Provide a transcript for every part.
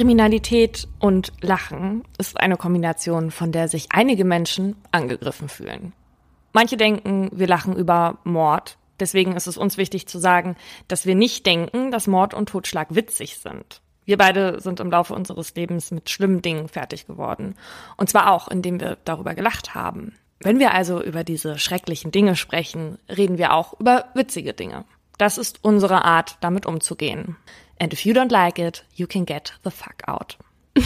Kriminalität und Lachen ist eine Kombination, von der sich einige Menschen angegriffen fühlen. Manche denken, wir lachen über Mord. Deswegen ist es uns wichtig zu sagen, dass wir nicht denken, dass Mord und Totschlag witzig sind. Wir beide sind im Laufe unseres Lebens mit schlimmen Dingen fertig geworden. Und zwar auch, indem wir darüber gelacht haben. Wenn wir also über diese schrecklichen Dinge sprechen, reden wir auch über witzige Dinge. Das ist unsere Art, damit umzugehen. And if you don't like it, you can get the fuck out.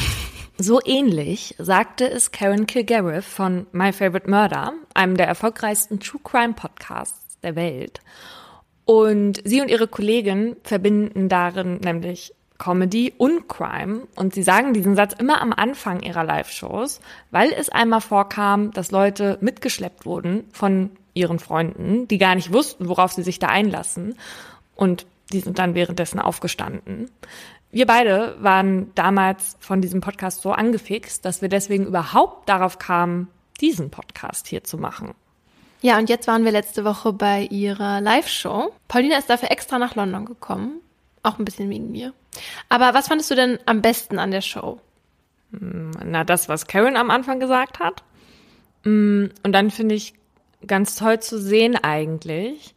So ähnlich sagte es Karen Kilgariff von My Favorite Murder, einem der erfolgreichsten True Crime Podcasts der Welt. Und sie und ihre Kollegin verbinden darin nämlich Comedy und Crime. Und sie sagen diesen Satz immer am Anfang ihrer Live-Shows, weil es einmal vorkam, dass Leute mitgeschleppt wurden von ihren Freunden, die gar nicht wussten, worauf sie sich da einlassen. Und die sind dann währenddessen aufgestanden. Wir beide waren damals von diesem Podcast so angefixt, dass wir deswegen überhaupt darauf kamen, diesen Podcast hier zu machen. Ja, und jetzt waren wir letzte Woche bei ihrer Live-Show. Paulina ist dafür extra nach London gekommen. Auch ein bisschen wegen mir. Aber was fandest du denn am besten an der Show? Na, das, was Karen am Anfang gesagt hat. Mm, und dann finde ich ganz toll zu sehen eigentlich,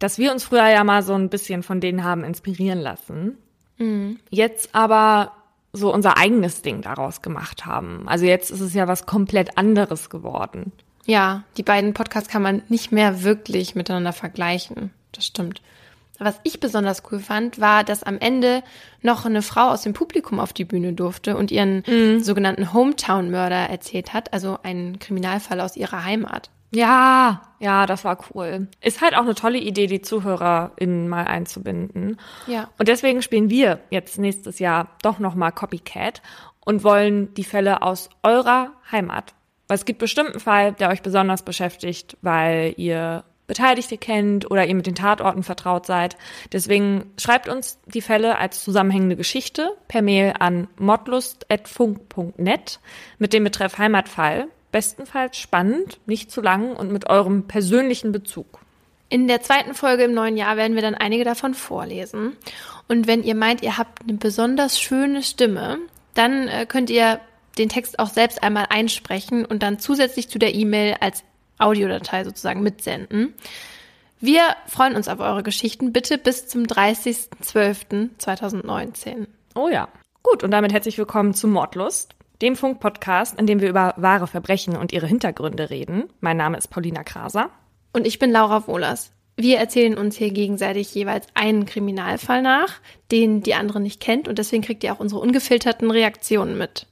dass wir uns früher ja mal so ein bisschen von denen haben inspirieren lassen. Mhm. Jetzt aber so unser eigenes Ding daraus gemacht haben. Also jetzt ist es ja was komplett anderes geworden. Ja, die beiden Podcasts kann man nicht mehr wirklich miteinander vergleichen. Das stimmt. Was ich besonders cool fand, war, dass am Ende noch eine Frau aus dem Publikum auf die Bühne durfte und ihren mhm. sogenannten Hometown-Mörder erzählt hat, also einen Kriminalfall aus ihrer Heimat. Ja, ja, das war cool. Ist halt auch eine tolle Idee, die ZuhörerInnen mal einzubinden. Ja. Und deswegen spielen wir jetzt nächstes Jahr doch nochmal Copycat und wollen die Fälle aus eurer Heimat. Weil es gibt bestimmt einen Fall, der euch besonders beschäftigt, weil ihr Beteiligte kennt oder ihr mit den Tatorten vertraut seid. Deswegen schreibt uns die Fälle als zusammenhängende Geschichte per Mail an modlust.funk.net mit dem Betreff Heimatfall. Bestenfalls spannend, nicht zu lang und mit eurem persönlichen Bezug. In der zweiten Folge im neuen Jahr werden wir dann einige davon vorlesen. Und wenn ihr meint, ihr habt eine besonders schöne Stimme, dann äh, könnt ihr den Text auch selbst einmal einsprechen und dann zusätzlich zu der E-Mail als Audiodatei sozusagen mitsenden. Wir freuen uns auf eure Geschichten. Bitte bis zum 30.12.2019. Oh ja. Gut, und damit herzlich willkommen zu Mordlust, dem Funk-Podcast, in dem wir über wahre Verbrechen und ihre Hintergründe reden. Mein Name ist Paulina Kraser. Und ich bin Laura Wohlers. Wir erzählen uns hier gegenseitig jeweils einen Kriminalfall nach, den die andere nicht kennt und deswegen kriegt ihr auch unsere ungefilterten Reaktionen mit.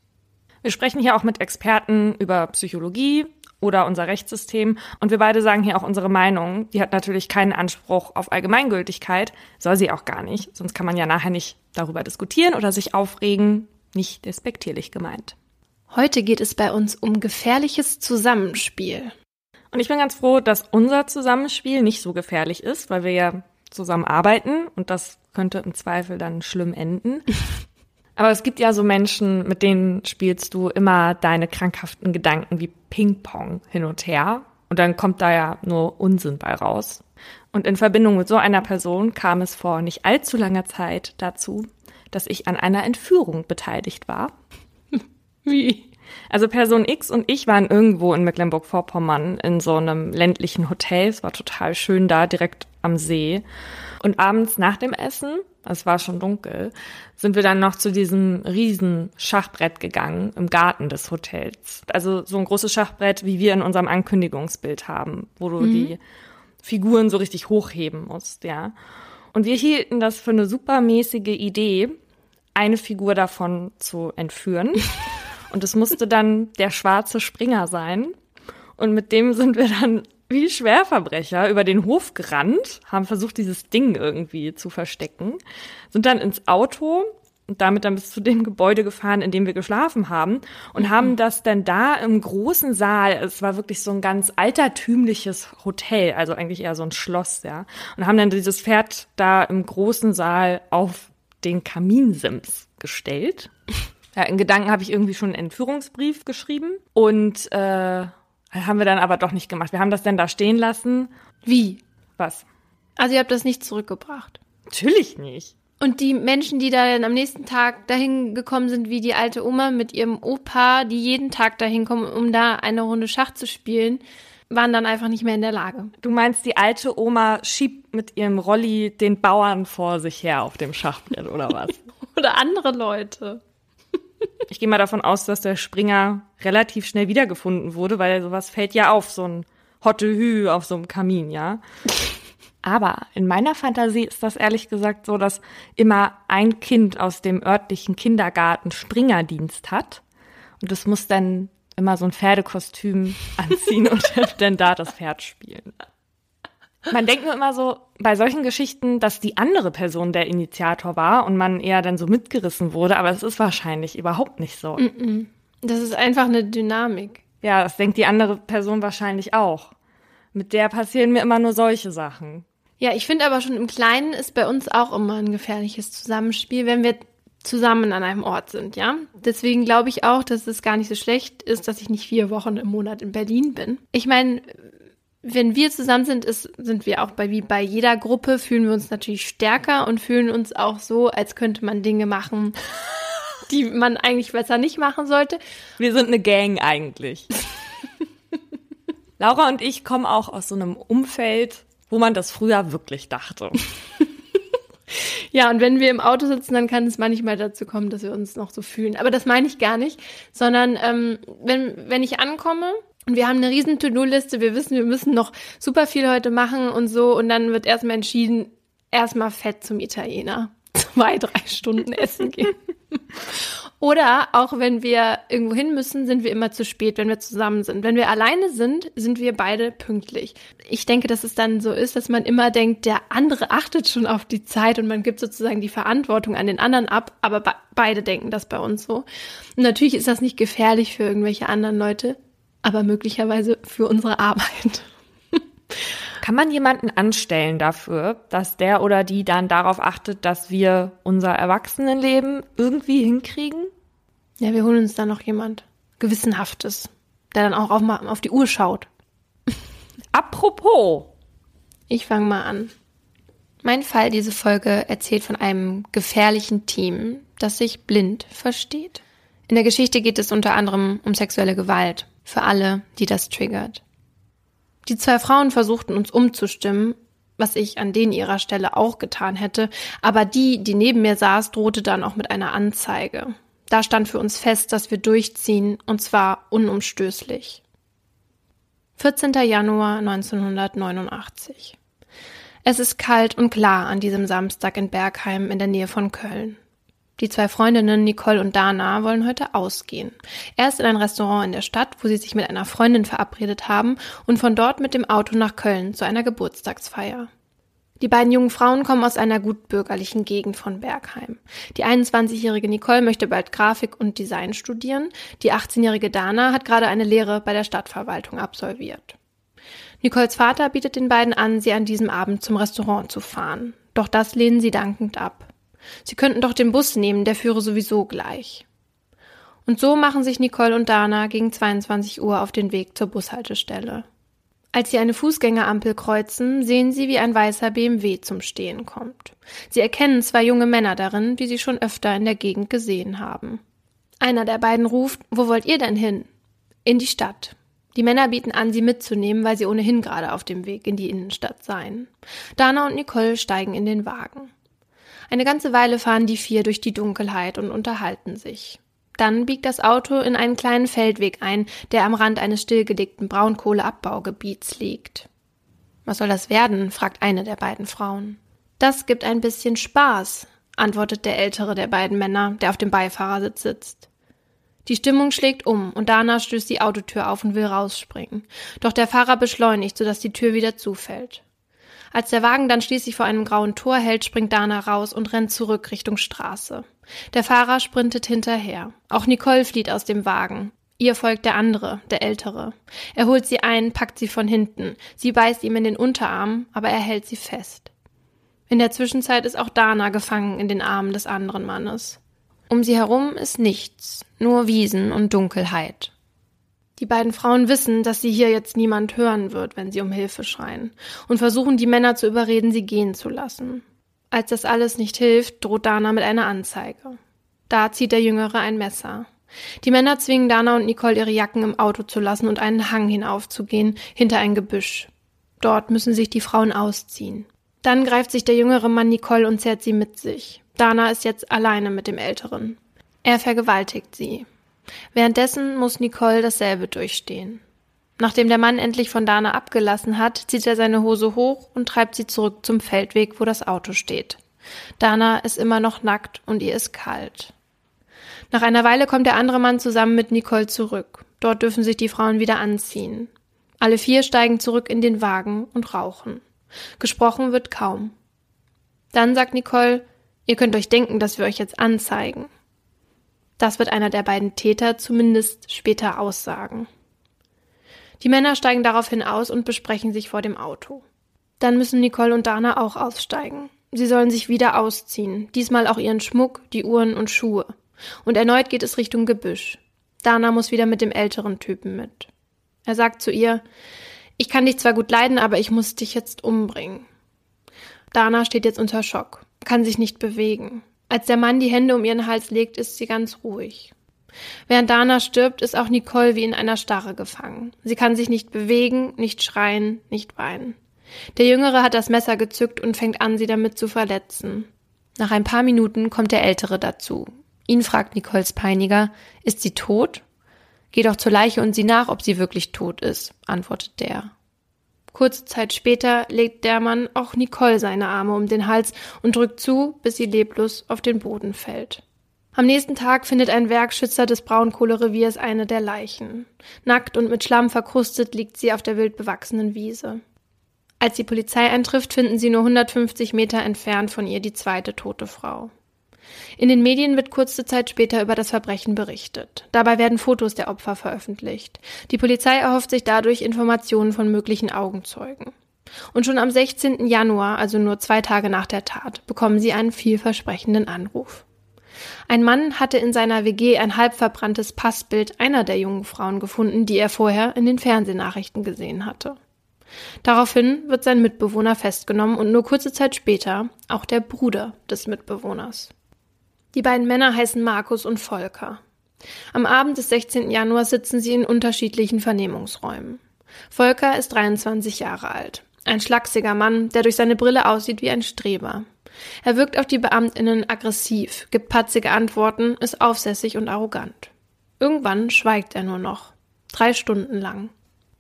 Wir sprechen hier auch mit Experten über Psychologie, oder unser Rechtssystem. Und wir beide sagen hier auch unsere Meinung. Die hat natürlich keinen Anspruch auf Allgemeingültigkeit, soll sie auch gar nicht. Sonst kann man ja nachher nicht darüber diskutieren oder sich aufregen. Nicht despektierlich gemeint. Heute geht es bei uns um gefährliches Zusammenspiel. Und ich bin ganz froh, dass unser Zusammenspiel nicht so gefährlich ist, weil wir ja zusammen arbeiten und das könnte im Zweifel dann schlimm enden. Aber es gibt ja so Menschen, mit denen spielst du immer deine krankhaften Gedanken wie Ping-Pong hin und her. Und dann kommt da ja nur Unsinn bei raus. Und in Verbindung mit so einer Person kam es vor nicht allzu langer Zeit dazu, dass ich an einer Entführung beteiligt war. Wie? Also Person X und ich waren irgendwo in Mecklenburg-Vorpommern in so einem ländlichen Hotel. Es war total schön da, direkt am See. Und abends nach dem Essen es war schon dunkel, sind wir dann noch zu diesem riesen Schachbrett gegangen im Garten des Hotels. Also so ein großes Schachbrett, wie wir in unserem Ankündigungsbild haben, wo du mhm. die Figuren so richtig hochheben musst, ja. Und wir hielten das für eine supermäßige Idee, eine Figur davon zu entführen. Und es musste dann der schwarze Springer sein. Und mit dem sind wir dann wie Schwerverbrecher über den Hof gerannt, haben versucht, dieses Ding irgendwie zu verstecken, sind dann ins Auto und damit dann bis zu dem Gebäude gefahren, in dem wir geschlafen haben und mhm. haben das dann da im großen Saal, es war wirklich so ein ganz altertümliches Hotel, also eigentlich eher so ein Schloss, ja, und haben dann dieses Pferd da im großen Saal auf den Kaminsims gestellt. Ja, in Gedanken habe ich irgendwie schon einen Entführungsbrief geschrieben und äh, haben wir dann aber doch nicht gemacht. Wir haben das dann da stehen lassen. Wie? Was? Also ihr habt das nicht zurückgebracht? Natürlich nicht. Und die Menschen, die dann am nächsten Tag dahin gekommen sind, wie die alte Oma mit ihrem Opa, die jeden Tag dahin kommen, um da eine Runde Schach zu spielen, waren dann einfach nicht mehr in der Lage. Du meinst, die alte Oma schiebt mit ihrem Rolli den Bauern vor sich her auf dem Schachbrett oder was? oder andere Leute. ich gehe mal davon aus, dass der Springer relativ schnell wiedergefunden wurde, weil sowas fällt ja auf, so ein Hotte Hü auf so einem Kamin, ja. Aber in meiner Fantasie ist das ehrlich gesagt so, dass immer ein Kind aus dem örtlichen Kindergarten Springerdienst hat. Und es muss dann immer so ein Pferdekostüm anziehen und dann da das Pferd spielen. Man denkt nur immer so bei solchen Geschichten, dass die andere Person der Initiator war und man eher dann so mitgerissen wurde, aber es ist wahrscheinlich überhaupt nicht so. Das ist einfach eine Dynamik. Ja, das denkt die andere Person wahrscheinlich auch. Mit der passieren mir immer nur solche Sachen. Ja, ich finde aber schon im Kleinen ist bei uns auch immer ein gefährliches Zusammenspiel, wenn wir zusammen an einem Ort sind, ja. Deswegen glaube ich auch, dass es gar nicht so schlecht ist, dass ich nicht vier Wochen im Monat in Berlin bin. Ich meine, wenn wir zusammen sind, ist, sind wir auch bei, wie bei jeder Gruppe, fühlen wir uns natürlich stärker und fühlen uns auch so, als könnte man Dinge machen, die man eigentlich besser nicht machen sollte. Wir sind eine Gang eigentlich. Laura und ich kommen auch aus so einem Umfeld, wo man das früher wirklich dachte. Ja, und wenn wir im Auto sitzen, dann kann es manchmal dazu kommen, dass wir uns noch so fühlen. Aber das meine ich gar nicht, sondern ähm, wenn, wenn ich ankomme und wir haben eine riesen To-Do-Liste, wir wissen, wir müssen noch super viel heute machen und so, und dann wird erstmal entschieden, erstmal fett zum Italiener. Zwei, drei Stunden essen gehen. Oder auch wenn wir irgendwo hin müssen, sind wir immer zu spät, wenn wir zusammen sind. Wenn wir alleine sind, sind wir beide pünktlich. Ich denke, dass es dann so ist, dass man immer denkt, der andere achtet schon auf die Zeit und man gibt sozusagen die Verantwortung an den anderen ab, aber be beide denken das bei uns so. Und natürlich ist das nicht gefährlich für irgendwelche anderen Leute, aber möglicherweise für unsere Arbeit. Kann man jemanden anstellen dafür, dass der oder die dann darauf achtet, dass wir unser Erwachsenenleben irgendwie hinkriegen? Ja, wir holen uns dann noch jemand Gewissenhaftes, der dann auch auf, mal auf die Uhr schaut. Apropos. Ich fange mal an. Mein Fall diese Folge erzählt von einem gefährlichen Team, das sich blind versteht. In der Geschichte geht es unter anderem um sexuelle Gewalt für alle, die das triggert. Die zwei Frauen versuchten uns umzustimmen, was ich an denen ihrer Stelle auch getan hätte, aber die, die neben mir saß, drohte dann auch mit einer Anzeige. Da stand für uns fest, dass wir durchziehen, und zwar unumstößlich. 14. Januar 1989. Es ist kalt und klar an diesem Samstag in Bergheim in der Nähe von Köln. Die zwei Freundinnen Nicole und Dana wollen heute ausgehen. Erst in ein Restaurant in der Stadt, wo sie sich mit einer Freundin verabredet haben und von dort mit dem Auto nach Köln zu einer Geburtstagsfeier. Die beiden jungen Frauen kommen aus einer gutbürgerlichen Gegend von Bergheim. Die 21-jährige Nicole möchte bald Grafik und Design studieren. Die 18-jährige Dana hat gerade eine Lehre bei der Stadtverwaltung absolviert. Nicoles Vater bietet den beiden an, sie an diesem Abend zum Restaurant zu fahren. Doch das lehnen sie dankend ab. Sie könnten doch den Bus nehmen, der führe sowieso gleich. Und so machen sich Nicole und Dana gegen 22 Uhr auf den Weg zur Bushaltestelle. Als sie eine Fußgängerampel kreuzen, sehen sie, wie ein weißer BMW zum Stehen kommt. Sie erkennen zwei junge Männer darin, die sie schon öfter in der Gegend gesehen haben. Einer der beiden ruft, wo wollt ihr denn hin? In die Stadt. Die Männer bieten an, sie mitzunehmen, weil sie ohnehin gerade auf dem Weg in die Innenstadt seien. Dana und Nicole steigen in den Wagen. Eine ganze Weile fahren die vier durch die Dunkelheit und unterhalten sich. Dann biegt das Auto in einen kleinen Feldweg ein, der am Rand eines stillgelegten Braunkohleabbaugebiets liegt. Was soll das werden? fragt eine der beiden Frauen. Das gibt ein bisschen Spaß, antwortet der ältere der beiden Männer, der auf dem Beifahrersitz sitzt. Die Stimmung schlägt um und Dana stößt die Autotür auf und will rausspringen. Doch der Fahrer beschleunigt, sodass die Tür wieder zufällt. Als der Wagen dann schließlich vor einem grauen Tor hält, springt Dana raus und rennt zurück Richtung Straße. Der Fahrer sprintet hinterher. Auch Nicole flieht aus dem Wagen. Ihr folgt der andere, der ältere. Er holt sie ein, packt sie von hinten. Sie beißt ihm in den Unterarm, aber er hält sie fest. In der Zwischenzeit ist auch Dana gefangen in den Armen des anderen Mannes. Um sie herum ist nichts, nur Wiesen und Dunkelheit. Die beiden Frauen wissen, dass sie hier jetzt niemand hören wird, wenn sie um Hilfe schreien, und versuchen die Männer zu überreden, sie gehen zu lassen. Als das alles nicht hilft, droht Dana mit einer Anzeige. Da zieht der Jüngere ein Messer. Die Männer zwingen Dana und Nicole ihre Jacken im Auto zu lassen und einen Hang hinaufzugehen, hinter ein Gebüsch. Dort müssen sich die Frauen ausziehen. Dann greift sich der jüngere Mann Nicole und zerrt sie mit sich. Dana ist jetzt alleine mit dem Älteren. Er vergewaltigt sie. Währenddessen muss Nicole dasselbe durchstehen. Nachdem der Mann endlich von Dana abgelassen hat, zieht er seine Hose hoch und treibt sie zurück zum Feldweg, wo das Auto steht. Dana ist immer noch nackt und ihr ist kalt. Nach einer Weile kommt der andere Mann zusammen mit Nicole zurück. Dort dürfen sich die Frauen wieder anziehen. Alle vier steigen zurück in den Wagen und rauchen. Gesprochen wird kaum. Dann sagt Nicole, ihr könnt euch denken, dass wir euch jetzt anzeigen. Das wird einer der beiden Täter zumindest später aussagen. Die Männer steigen daraufhin aus und besprechen sich vor dem Auto. Dann müssen Nicole und Dana auch aussteigen. Sie sollen sich wieder ausziehen, diesmal auch ihren Schmuck, die Uhren und Schuhe. Und erneut geht es Richtung Gebüsch. Dana muss wieder mit dem älteren Typen mit. Er sagt zu ihr, ich kann dich zwar gut leiden, aber ich muss dich jetzt umbringen. Dana steht jetzt unter Schock, kann sich nicht bewegen. Als der Mann die Hände um ihren Hals legt, ist sie ganz ruhig. Während Dana stirbt, ist auch Nicole wie in einer Starre gefangen. Sie kann sich nicht bewegen, nicht schreien, nicht weinen. Der Jüngere hat das Messer gezückt und fängt an, sie damit zu verletzen. Nach ein paar Minuten kommt der Ältere dazu. Ihn fragt Nicoles Peiniger, ist sie tot? Geh doch zur Leiche und sieh nach, ob sie wirklich tot ist, antwortet der. Kurze Zeit später legt der Mann auch Nicole seine Arme um den Hals und drückt zu, bis sie leblos auf den Boden fällt. Am nächsten Tag findet ein Werkschützer des Braunkohlereviers eine der Leichen. Nackt und mit Schlamm verkrustet liegt sie auf der wild bewachsenen Wiese. Als die Polizei eintrifft, finden sie nur 150 Meter entfernt von ihr die zweite tote Frau. In den Medien wird kurze Zeit später über das Verbrechen berichtet. Dabei werden Fotos der Opfer veröffentlicht. Die Polizei erhofft sich dadurch Informationen von möglichen Augenzeugen. Und schon am 16. Januar, also nur zwei Tage nach der Tat, bekommen sie einen vielversprechenden Anruf. Ein Mann hatte in seiner WG ein halb verbranntes Passbild einer der jungen Frauen gefunden, die er vorher in den Fernsehnachrichten gesehen hatte. Daraufhin wird sein Mitbewohner festgenommen und nur kurze Zeit später auch der Bruder des Mitbewohners. Die beiden Männer heißen Markus und Volker. Am Abend des 16. Januar sitzen sie in unterschiedlichen Vernehmungsräumen. Volker ist 23 Jahre alt. Ein schlachsiger Mann, der durch seine Brille aussieht wie ein Streber. Er wirkt auf die Beamtinnen aggressiv, gibt patzige Antworten, ist aufsässig und arrogant. Irgendwann schweigt er nur noch. Drei Stunden lang.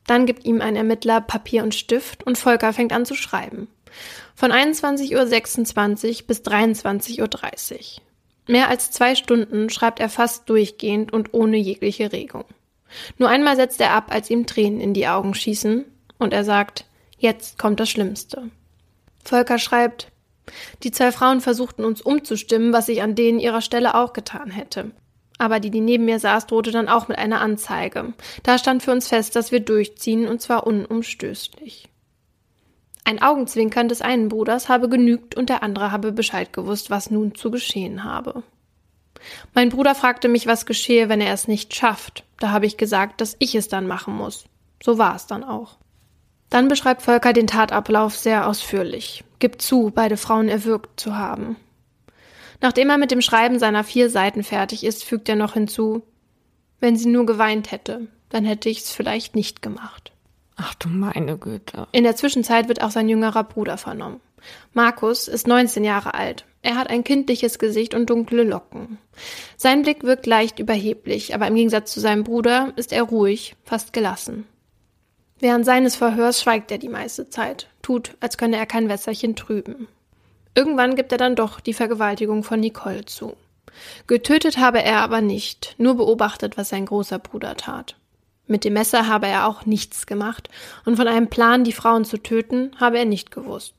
Dann gibt ihm ein Ermittler Papier und Stift und Volker fängt an zu schreiben. Von 21.26 Uhr bis 23.30 Uhr. Mehr als zwei Stunden schreibt er fast durchgehend und ohne jegliche Regung. Nur einmal setzt er ab, als ihm Tränen in die Augen schießen, und er sagt, jetzt kommt das Schlimmste. Volker schreibt, die zwei Frauen versuchten uns umzustimmen, was ich an denen ihrer Stelle auch getan hätte. Aber die, die neben mir saß, drohte dann auch mit einer Anzeige. Da stand für uns fest, dass wir durchziehen, und zwar unumstößlich. Ein Augenzwinkern des einen Bruders habe genügt und der andere habe Bescheid gewusst, was nun zu geschehen habe. Mein Bruder fragte mich, was geschehe, wenn er es nicht schafft. Da habe ich gesagt, dass ich es dann machen muss. So war es dann auch. Dann beschreibt Volker den Tatablauf sehr ausführlich, gibt zu, beide Frauen erwürgt zu haben. Nachdem er mit dem Schreiben seiner vier Seiten fertig ist, fügt er noch hinzu, wenn sie nur geweint hätte, dann hätte ich es vielleicht nicht gemacht. Ach du meine Güte. In der Zwischenzeit wird auch sein jüngerer Bruder vernommen. Markus ist 19 Jahre alt. Er hat ein kindliches Gesicht und dunkle Locken. Sein Blick wirkt leicht überheblich, aber im Gegensatz zu seinem Bruder ist er ruhig, fast gelassen. Während seines Verhörs schweigt er die meiste Zeit, tut, als könne er kein Wässerchen trüben. Irgendwann gibt er dann doch die Vergewaltigung von Nicole zu. Getötet habe er aber nicht, nur beobachtet, was sein großer Bruder tat. Mit dem Messer habe er auch nichts gemacht und von einem Plan, die Frauen zu töten, habe er nicht gewusst.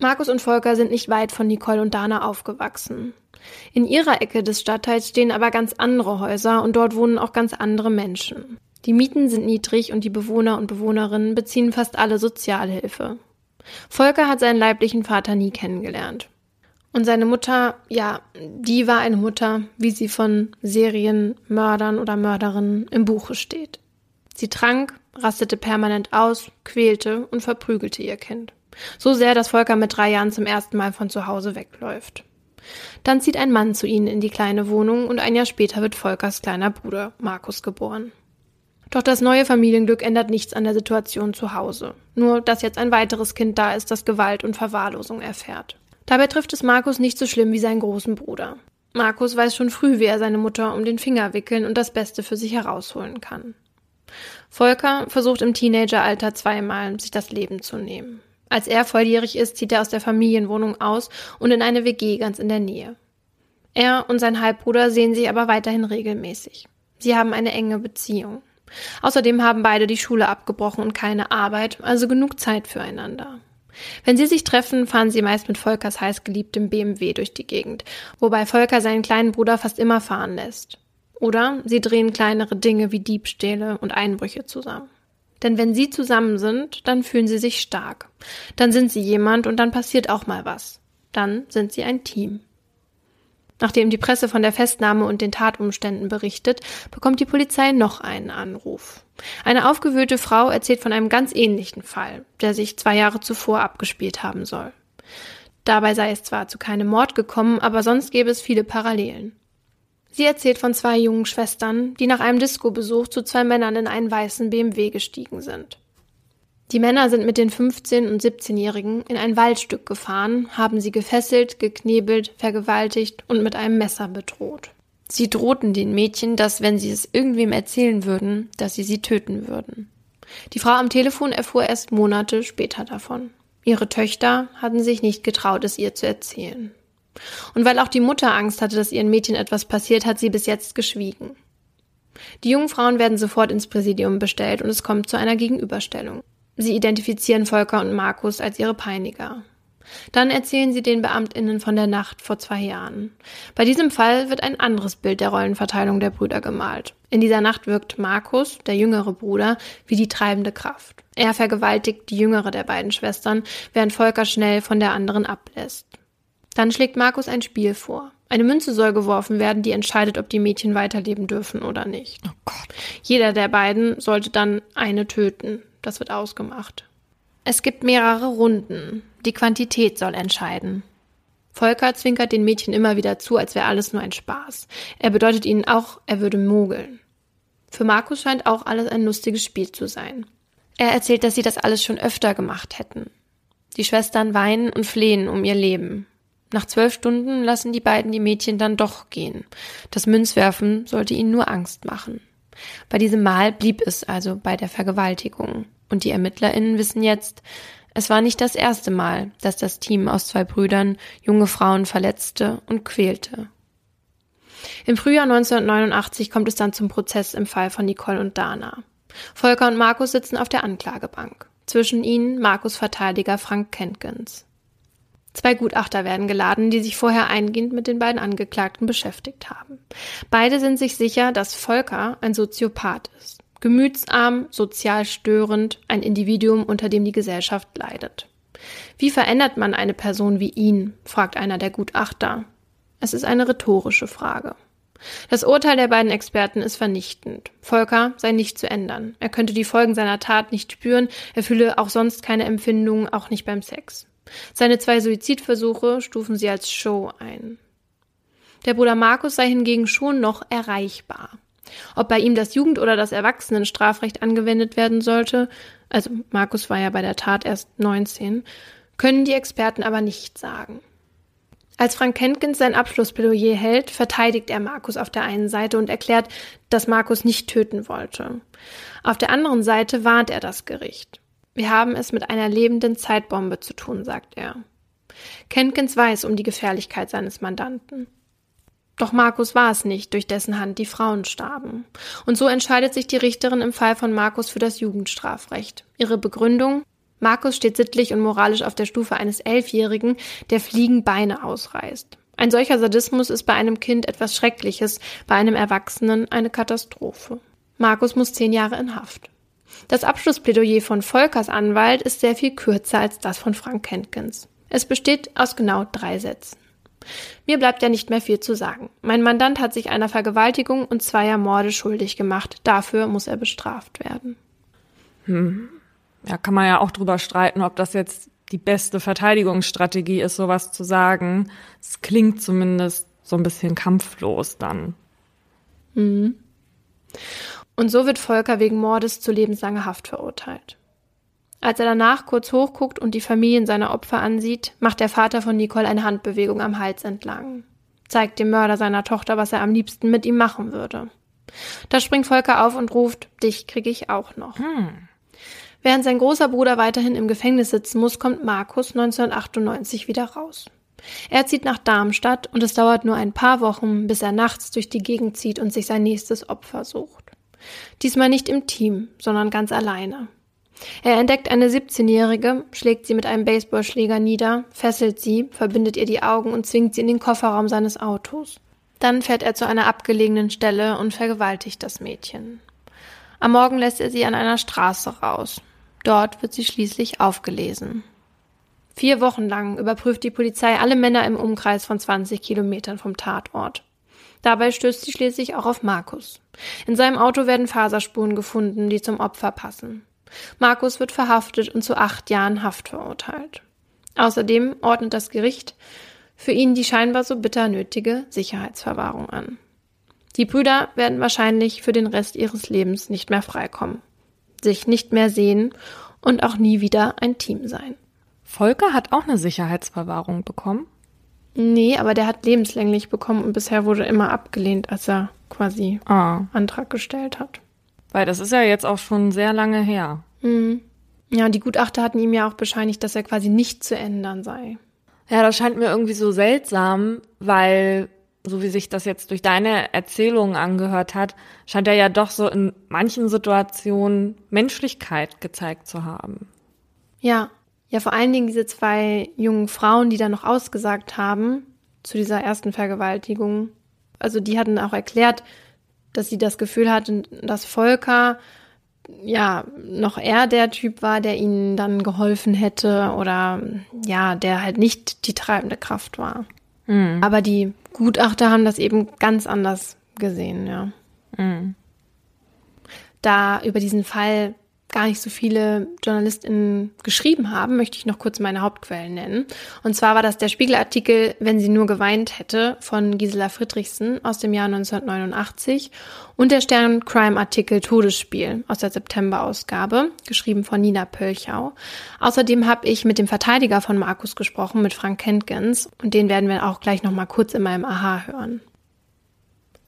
Markus und Volker sind nicht weit von Nicole und Dana aufgewachsen. In ihrer Ecke des Stadtteils stehen aber ganz andere Häuser und dort wohnen auch ganz andere Menschen. Die Mieten sind niedrig und die Bewohner und Bewohnerinnen beziehen fast alle Sozialhilfe. Volker hat seinen leiblichen Vater nie kennengelernt. Und seine Mutter, ja, die war eine Mutter, wie sie von Serienmördern oder Mörderinnen im Buche steht. Sie trank, rastete permanent aus, quälte und verprügelte ihr Kind. So sehr, dass Volker mit drei Jahren zum ersten Mal von zu Hause wegläuft. Dann zieht ein Mann zu ihnen in die kleine Wohnung und ein Jahr später wird Volkers kleiner Bruder Markus geboren. Doch das neue Familienglück ändert nichts an der Situation zu Hause. Nur, dass jetzt ein weiteres Kind da ist, das Gewalt und Verwahrlosung erfährt. Dabei trifft es Markus nicht so schlimm wie seinen großen Bruder. Markus weiß schon früh, wie er seine Mutter um den Finger wickeln und das Beste für sich herausholen kann. Volker versucht im Teenageralter zweimal, sich das Leben zu nehmen. Als er volljährig ist, zieht er aus der Familienwohnung aus und in eine WG ganz in der Nähe. Er und sein Halbbruder sehen sich aber weiterhin regelmäßig. Sie haben eine enge Beziehung. Außerdem haben beide die Schule abgebrochen und keine Arbeit, also genug Zeit füreinander. Wenn sie sich treffen, fahren sie meist mit Volkers heißgeliebtem BMW durch die Gegend, wobei Volker seinen kleinen Bruder fast immer fahren lässt. Oder sie drehen kleinere Dinge wie Diebstähle und Einbrüche zusammen. Denn wenn sie zusammen sind, dann fühlen sie sich stark. Dann sind sie jemand und dann passiert auch mal was. Dann sind sie ein Team. Nachdem die Presse von der Festnahme und den Tatumständen berichtet, bekommt die Polizei noch einen Anruf. Eine aufgewühlte Frau erzählt von einem ganz ähnlichen Fall, der sich zwei Jahre zuvor abgespielt haben soll. Dabei sei es zwar zu keinem Mord gekommen, aber sonst gäbe es viele Parallelen. Sie erzählt von zwei jungen Schwestern, die nach einem Disco-Besuch zu zwei Männern in einen weißen BMW gestiegen sind. Die Männer sind mit den 15- und 17-Jährigen in ein Waldstück gefahren, haben sie gefesselt, geknebelt, vergewaltigt und mit einem Messer bedroht. Sie drohten den Mädchen, dass wenn sie es irgendwem erzählen würden, dass sie sie töten würden. Die Frau am Telefon erfuhr erst Monate später davon. Ihre Töchter hatten sich nicht getraut, es ihr zu erzählen. Und weil auch die Mutter Angst hatte, dass ihren Mädchen etwas passiert, hat sie bis jetzt geschwiegen. Die jungen Frauen werden sofort ins Präsidium bestellt und es kommt zu einer Gegenüberstellung. Sie identifizieren Volker und Markus als ihre Peiniger. Dann erzählen sie den Beamtinnen von der Nacht vor zwei Jahren. Bei diesem Fall wird ein anderes Bild der Rollenverteilung der Brüder gemalt. In dieser Nacht wirkt Markus, der jüngere Bruder, wie die treibende Kraft. Er vergewaltigt die jüngere der beiden Schwestern, während Volker schnell von der anderen ablässt. Dann schlägt Markus ein Spiel vor. Eine Münze soll geworfen werden, die entscheidet, ob die Mädchen weiterleben dürfen oder nicht. Oh Gott. Jeder der beiden sollte dann eine töten. Das wird ausgemacht. Es gibt mehrere Runden. Die Quantität soll entscheiden. Volker zwinkert den Mädchen immer wieder zu, als wäre alles nur ein Spaß. Er bedeutet ihnen auch, er würde mogeln. Für Markus scheint auch alles ein lustiges Spiel zu sein. Er erzählt, dass sie das alles schon öfter gemacht hätten. Die Schwestern weinen und flehen um ihr Leben. Nach zwölf Stunden lassen die beiden die Mädchen dann doch gehen. Das Münzwerfen sollte ihnen nur Angst machen. Bei diesem Mal blieb es also bei der Vergewaltigung. Und die ErmittlerInnen wissen jetzt, es war nicht das erste Mal, dass das Team aus zwei Brüdern junge Frauen verletzte und quälte. Im Frühjahr 1989 kommt es dann zum Prozess im Fall von Nicole und Dana. Volker und Markus sitzen auf der Anklagebank. Zwischen ihnen Markus Verteidiger Frank Kenkens. Zwei Gutachter werden geladen, die sich vorher eingehend mit den beiden Angeklagten beschäftigt haben. Beide sind sich sicher, dass Volker ein Soziopath ist. Gemütsarm, sozial störend, ein Individuum, unter dem die Gesellschaft leidet. Wie verändert man eine Person wie ihn? fragt einer der Gutachter. Es ist eine rhetorische Frage. Das Urteil der beiden Experten ist vernichtend. Volker sei nicht zu ändern. Er könnte die Folgen seiner Tat nicht spüren, er fühle auch sonst keine Empfindungen, auch nicht beim Sex. Seine zwei Suizidversuche stufen sie als Show ein. Der Bruder Markus sei hingegen schon noch erreichbar. Ob bei ihm das Jugend- oder das Erwachsenenstrafrecht angewendet werden sollte, also Markus war ja bei der Tat erst 19, können die Experten aber nicht sagen. Als Frank Kenkins sein Abschlussplädoyer hält, verteidigt er Markus auf der einen Seite und erklärt, dass Markus nicht töten wollte. Auf der anderen Seite warnt er das Gericht. Wir haben es mit einer lebenden Zeitbombe zu tun, sagt er. Kenkins weiß um die Gefährlichkeit seines Mandanten. Doch Markus war es nicht, durch dessen Hand die Frauen starben. Und so entscheidet sich die Richterin im Fall von Markus für das Jugendstrafrecht. Ihre Begründung? Markus steht sittlich und moralisch auf der Stufe eines Elfjährigen, der Fliegen Beine ausreißt. Ein solcher Sadismus ist bei einem Kind etwas Schreckliches, bei einem Erwachsenen eine Katastrophe. Markus muss zehn Jahre in Haft. Das Abschlussplädoyer von Volkers Anwalt ist sehr viel kürzer als das von Frank Kenkens. Es besteht aus genau drei Sätzen. Mir bleibt ja nicht mehr viel zu sagen. Mein Mandant hat sich einer Vergewaltigung und zweier Morde schuldig gemacht. Dafür muss er bestraft werden. Hm. Ja, kann man ja auch drüber streiten, ob das jetzt die beste Verteidigungsstrategie ist, sowas zu sagen. Es klingt zumindest so ein bisschen kampflos dann. Mhm. Und so wird Volker wegen Mordes zu lebenslanger Haft verurteilt. Als er danach kurz hochguckt und die Familien seiner Opfer ansieht, macht der Vater von Nicole eine Handbewegung am Hals entlang, zeigt dem Mörder seiner Tochter, was er am liebsten mit ihm machen würde. Da springt Volker auf und ruft, dich kriege ich auch noch. Hm. Während sein großer Bruder weiterhin im Gefängnis sitzen muss, kommt Markus 1998 wieder raus. Er zieht nach Darmstadt und es dauert nur ein paar Wochen, bis er nachts durch die Gegend zieht und sich sein nächstes Opfer sucht. Diesmal nicht im Team, sondern ganz alleine. Er entdeckt eine 17-Jährige, schlägt sie mit einem Baseballschläger nieder, fesselt sie, verbindet ihr die Augen und zwingt sie in den Kofferraum seines Autos. Dann fährt er zu einer abgelegenen Stelle und vergewaltigt das Mädchen. Am Morgen lässt er sie an einer Straße raus. Dort wird sie schließlich aufgelesen. Vier Wochen lang überprüft die Polizei alle Männer im Umkreis von 20 Kilometern vom Tatort. Dabei stößt sie schließlich auch auf Markus. In seinem Auto werden Faserspuren gefunden, die zum Opfer passen. Markus wird verhaftet und zu acht Jahren Haft verurteilt. Außerdem ordnet das Gericht für ihn die scheinbar so bitter nötige Sicherheitsverwahrung an. Die Brüder werden wahrscheinlich für den Rest ihres Lebens nicht mehr freikommen, sich nicht mehr sehen und auch nie wieder ein Team sein. Volker hat auch eine Sicherheitsverwahrung bekommen? Nee, aber der hat lebenslänglich bekommen und bisher wurde immer abgelehnt, als er quasi ah. Antrag gestellt hat. Weil das ist ja jetzt auch schon sehr lange her. Mhm. Ja, die Gutachter hatten ihm ja auch bescheinigt, dass er quasi nicht zu ändern sei. Ja, das scheint mir irgendwie so seltsam, weil so wie sich das jetzt durch deine Erzählungen angehört hat, scheint er ja doch so in manchen Situationen Menschlichkeit gezeigt zu haben. Ja, ja, vor allen Dingen diese zwei jungen Frauen, die da noch ausgesagt haben zu dieser ersten Vergewaltigung. Also die hatten auch erklärt, dass sie das Gefühl hatten, dass Volker ja noch er der Typ war, der ihnen dann geholfen hätte oder ja, der halt nicht die treibende Kraft war. Mhm. Aber die Gutachter haben das eben ganz anders gesehen, ja. Mhm. Da über diesen Fall gar nicht so viele JournalistInnen geschrieben haben, möchte ich noch kurz meine Hauptquellen nennen. Und zwar war das der Spiegelartikel Wenn sie nur geweint hätte von Gisela Friedrichsen aus dem Jahr 1989 und der Stern Crime Artikel Todesspiel aus der September-Ausgabe, geschrieben von Nina Pölchau. Außerdem habe ich mit dem Verteidiger von Markus gesprochen, mit Frank Kentgens, und den werden wir auch gleich noch mal kurz in meinem Aha hören.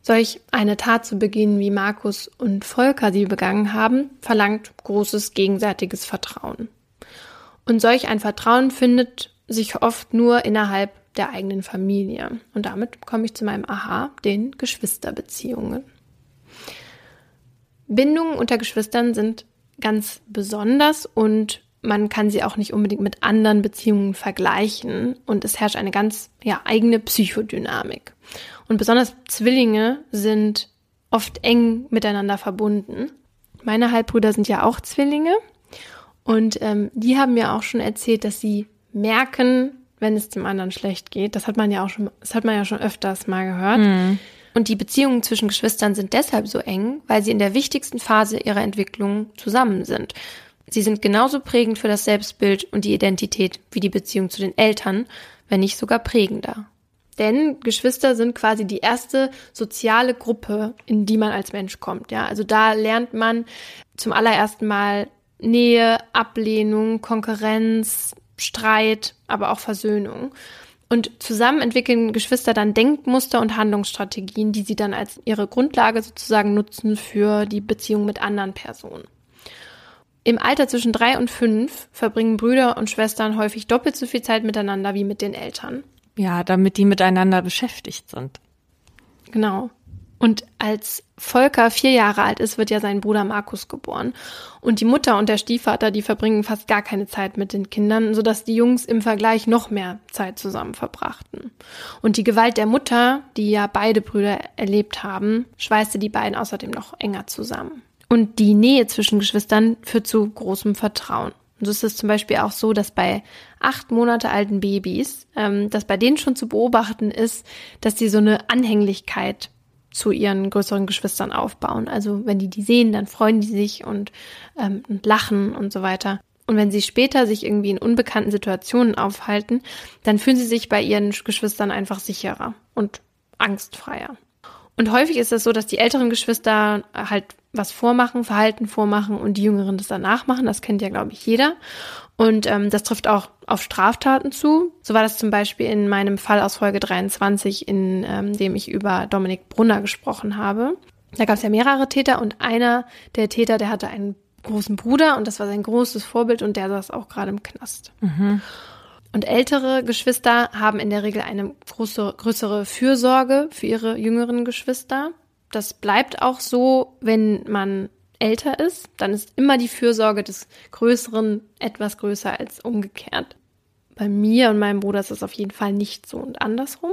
Solch eine Tat zu begehen, wie Markus und Volker sie begangen haben, verlangt großes gegenseitiges Vertrauen. Und solch ein Vertrauen findet sich oft nur innerhalb der eigenen Familie. Und damit komme ich zu meinem Aha, den Geschwisterbeziehungen. Bindungen unter Geschwistern sind ganz besonders und man kann sie auch nicht unbedingt mit anderen Beziehungen vergleichen und es herrscht eine ganz ja, eigene Psychodynamik. Und besonders Zwillinge sind oft eng miteinander verbunden. Meine Halbbrüder sind ja auch Zwillinge und ähm, die haben mir auch schon erzählt, dass sie merken, wenn es dem anderen schlecht geht. Das hat man ja auch schon, das hat man ja schon öfters mal gehört. Mhm. Und die Beziehungen zwischen Geschwistern sind deshalb so eng, weil sie in der wichtigsten Phase ihrer Entwicklung zusammen sind. Sie sind genauso prägend für das Selbstbild und die Identität wie die Beziehung zu den Eltern, wenn nicht sogar prägender. Denn Geschwister sind quasi die erste soziale Gruppe, in die man als Mensch kommt. Ja, also da lernt man zum allerersten Mal Nähe, Ablehnung, Konkurrenz, Streit, aber auch Versöhnung. Und zusammen entwickeln Geschwister dann Denkmuster und Handlungsstrategien, die sie dann als ihre Grundlage sozusagen nutzen für die Beziehung mit anderen Personen. Im Alter zwischen drei und fünf verbringen Brüder und Schwestern häufig doppelt so viel Zeit miteinander wie mit den Eltern. Ja, damit die miteinander beschäftigt sind. Genau. Und als Volker vier Jahre alt ist, wird ja sein Bruder Markus geboren. Und die Mutter und der Stiefvater, die verbringen fast gar keine Zeit mit den Kindern, sodass die Jungs im Vergleich noch mehr Zeit zusammen verbrachten. Und die Gewalt der Mutter, die ja beide Brüder erlebt haben, schweißte die beiden außerdem noch enger zusammen. Und die Nähe zwischen Geschwistern führt zu großem Vertrauen. Und so ist es zum Beispiel auch so, dass bei acht Monate alten Babys, ähm, dass bei denen schon zu beobachten ist, dass die so eine Anhänglichkeit zu ihren größeren Geschwistern aufbauen. Also wenn die die sehen, dann freuen die sich und, ähm, und lachen und so weiter. Und wenn sie später sich irgendwie in unbekannten Situationen aufhalten, dann fühlen sie sich bei ihren Geschwistern einfach sicherer und angstfreier. Und häufig ist es so, dass die älteren Geschwister halt was vormachen, Verhalten vormachen und die Jüngeren das danach machen. Das kennt ja, glaube ich, jeder. Und ähm, das trifft auch auf Straftaten zu. So war das zum Beispiel in meinem Fall aus Folge 23, in ähm, dem ich über Dominik Brunner gesprochen habe. Da gab es ja mehrere Täter und einer der Täter, der hatte einen großen Bruder und das war sein großes Vorbild und der saß auch gerade im Knast. Mhm. Und ältere Geschwister haben in der Regel eine große, größere Fürsorge für ihre jüngeren Geschwister. Das bleibt auch so, wenn man älter ist. Dann ist immer die Fürsorge des Größeren etwas größer als umgekehrt. Bei mir und meinem Bruder ist das auf jeden Fall nicht so und andersrum.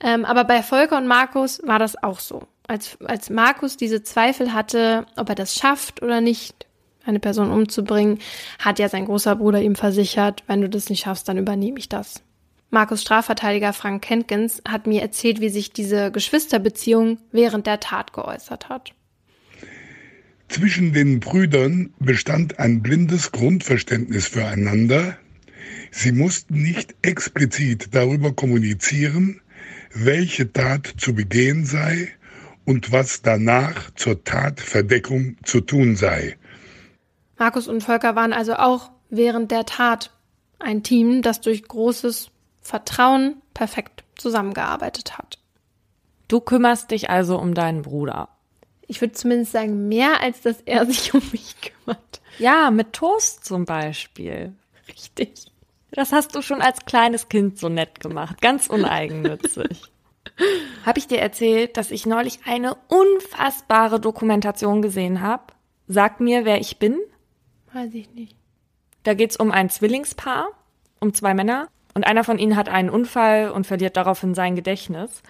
Ähm, aber bei Volker und Markus war das auch so. Als, als Markus diese Zweifel hatte, ob er das schafft oder nicht, eine Person umzubringen, hat ja sein großer Bruder ihm versichert, wenn du das nicht schaffst, dann übernehme ich das. Markus Strafverteidiger Frank Kenkens hat mir erzählt, wie sich diese Geschwisterbeziehung während der Tat geäußert hat. Zwischen den Brüdern bestand ein blindes Grundverständnis füreinander. Sie mussten nicht explizit darüber kommunizieren, welche Tat zu begehen sei und was danach zur Tatverdeckung zu tun sei. Markus und Volker waren also auch während der Tat ein Team, das durch großes Vertrauen perfekt zusammengearbeitet hat. Du kümmerst dich also um deinen Bruder. Ich würde zumindest sagen, mehr als dass er sich um mich kümmert. Ja, mit Toast zum Beispiel. Richtig. Das hast du schon als kleines Kind so nett gemacht. Ganz uneigennützig. habe ich dir erzählt, dass ich neulich eine unfassbare Dokumentation gesehen habe? Sag mir, wer ich bin. Weiß ich nicht. Da geht's um ein Zwillingspaar, um zwei Männer. Und einer von ihnen hat einen Unfall und verliert daraufhin sein Gedächtnis.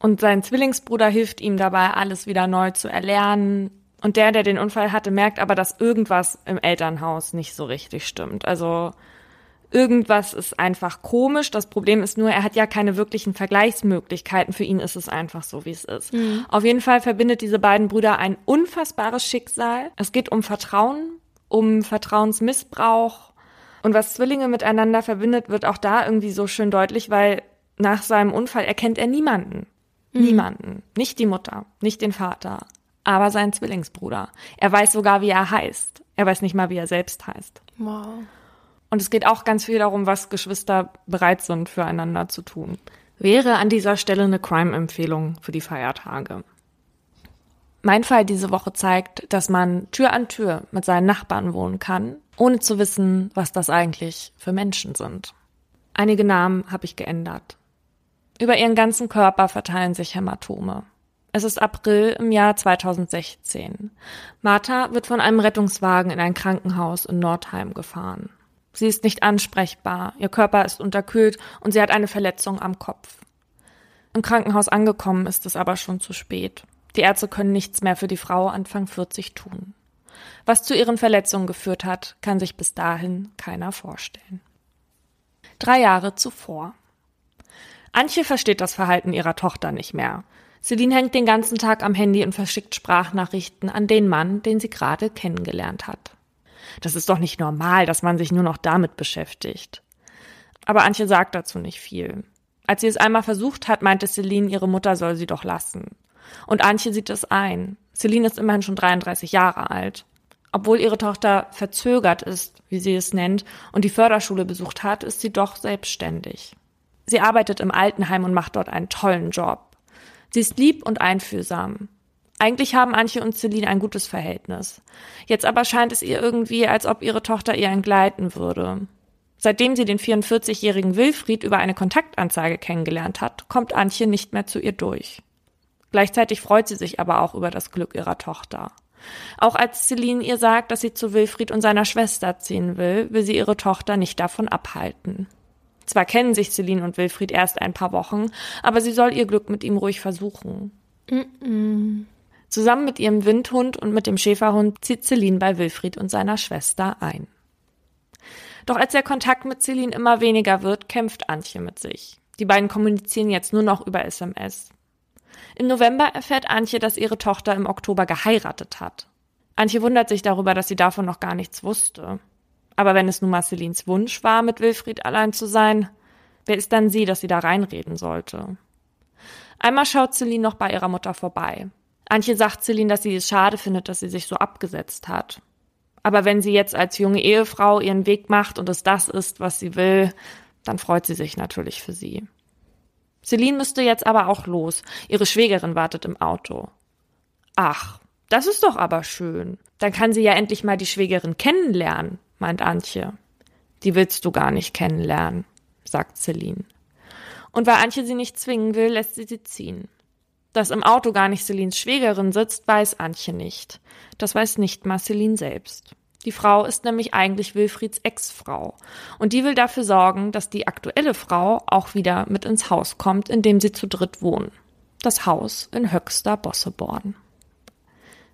Und sein Zwillingsbruder hilft ihm dabei, alles wieder neu zu erlernen. Und der, der den Unfall hatte, merkt aber, dass irgendwas im Elternhaus nicht so richtig stimmt. Also irgendwas ist einfach komisch. Das Problem ist nur, er hat ja keine wirklichen Vergleichsmöglichkeiten. Für ihn ist es einfach so, wie es ist. Mhm. Auf jeden Fall verbindet diese beiden Brüder ein unfassbares Schicksal. Es geht um Vertrauen, um Vertrauensmissbrauch. Und was Zwillinge miteinander verbindet, wird auch da irgendwie so schön deutlich, weil nach seinem Unfall erkennt er niemanden. Mhm. Niemanden. Nicht die Mutter, nicht den Vater, aber seinen Zwillingsbruder. Er weiß sogar, wie er heißt. Er weiß nicht mal, wie er selbst heißt. Wow. Und es geht auch ganz viel darum, was Geschwister bereit sind, füreinander zu tun. Wäre an dieser Stelle eine Crime-Empfehlung für die Feiertage. Mein Fall diese Woche zeigt, dass man Tür an Tür mit seinen Nachbarn wohnen kann, ohne zu wissen, was das eigentlich für Menschen sind. Einige Namen habe ich geändert. Über ihren ganzen Körper verteilen sich Hämatome. Es ist April im Jahr 2016. Martha wird von einem Rettungswagen in ein Krankenhaus in Nordheim gefahren. Sie ist nicht ansprechbar, ihr Körper ist unterkühlt und sie hat eine Verletzung am Kopf. Im Krankenhaus angekommen ist es aber schon zu spät. Die Ärzte können nichts mehr für die Frau Anfang 40 tun. Was zu ihren Verletzungen geführt hat, kann sich bis dahin keiner vorstellen. Drei Jahre zuvor. Antje versteht das Verhalten ihrer Tochter nicht mehr. Celine hängt den ganzen Tag am Handy und verschickt Sprachnachrichten an den Mann, den sie gerade kennengelernt hat. Das ist doch nicht normal, dass man sich nur noch damit beschäftigt. Aber Antje sagt dazu nicht viel. Als sie es einmal versucht hat, meinte Celine, ihre Mutter soll sie doch lassen. Und Antje sieht es ein. Celine ist immerhin schon 33 Jahre alt. Obwohl ihre Tochter verzögert ist, wie sie es nennt, und die Förderschule besucht hat, ist sie doch selbstständig. Sie arbeitet im Altenheim und macht dort einen tollen Job. Sie ist lieb und einfühlsam. Eigentlich haben Antje und Celine ein gutes Verhältnis. Jetzt aber scheint es ihr irgendwie, als ob ihre Tochter ihr entgleiten würde. Seitdem sie den 44-jährigen Wilfried über eine Kontaktanzeige kennengelernt hat, kommt Antje nicht mehr zu ihr durch. Gleichzeitig freut sie sich aber auch über das Glück ihrer Tochter. Auch als Celine ihr sagt, dass sie zu Wilfried und seiner Schwester ziehen will, will sie ihre Tochter nicht davon abhalten. Zwar kennen sich Celine und Wilfried erst ein paar Wochen, aber sie soll ihr Glück mit ihm ruhig versuchen. Mm -mm. Zusammen mit ihrem Windhund und mit dem Schäferhund zieht Celine bei Wilfried und seiner Schwester ein. Doch als der Kontakt mit Celine immer weniger wird, kämpft Antje mit sich. Die beiden kommunizieren jetzt nur noch über SMS. Im November erfährt Antje, dass ihre Tochter im Oktober geheiratet hat. Antje wundert sich darüber, dass sie davon noch gar nichts wusste. Aber wenn es nun mal Celines Wunsch war, mit Wilfried allein zu sein, wer ist dann sie, dass sie da reinreden sollte? Einmal schaut Celine noch bei ihrer Mutter vorbei. Antje sagt Celine, dass sie es schade findet, dass sie sich so abgesetzt hat. Aber wenn sie jetzt als junge Ehefrau ihren Weg macht und es das ist, was sie will, dann freut sie sich natürlich für sie. Celine müsste jetzt aber auch los. Ihre Schwägerin wartet im Auto. Ach, das ist doch aber schön. Dann kann sie ja endlich mal die Schwägerin kennenlernen, meint Antje. Die willst du gar nicht kennenlernen, sagt Celine. Und weil Antje sie nicht zwingen will, lässt sie sie ziehen. Dass im Auto gar nicht Celines Schwägerin sitzt, weiß Antje nicht. Das weiß nicht Marceline selbst. Die Frau ist nämlich eigentlich Wilfrieds Ex-Frau. Und die will dafür sorgen, dass die aktuelle Frau auch wieder mit ins Haus kommt, in dem sie zu dritt wohnen. Das Haus in Höxter Bosseborn.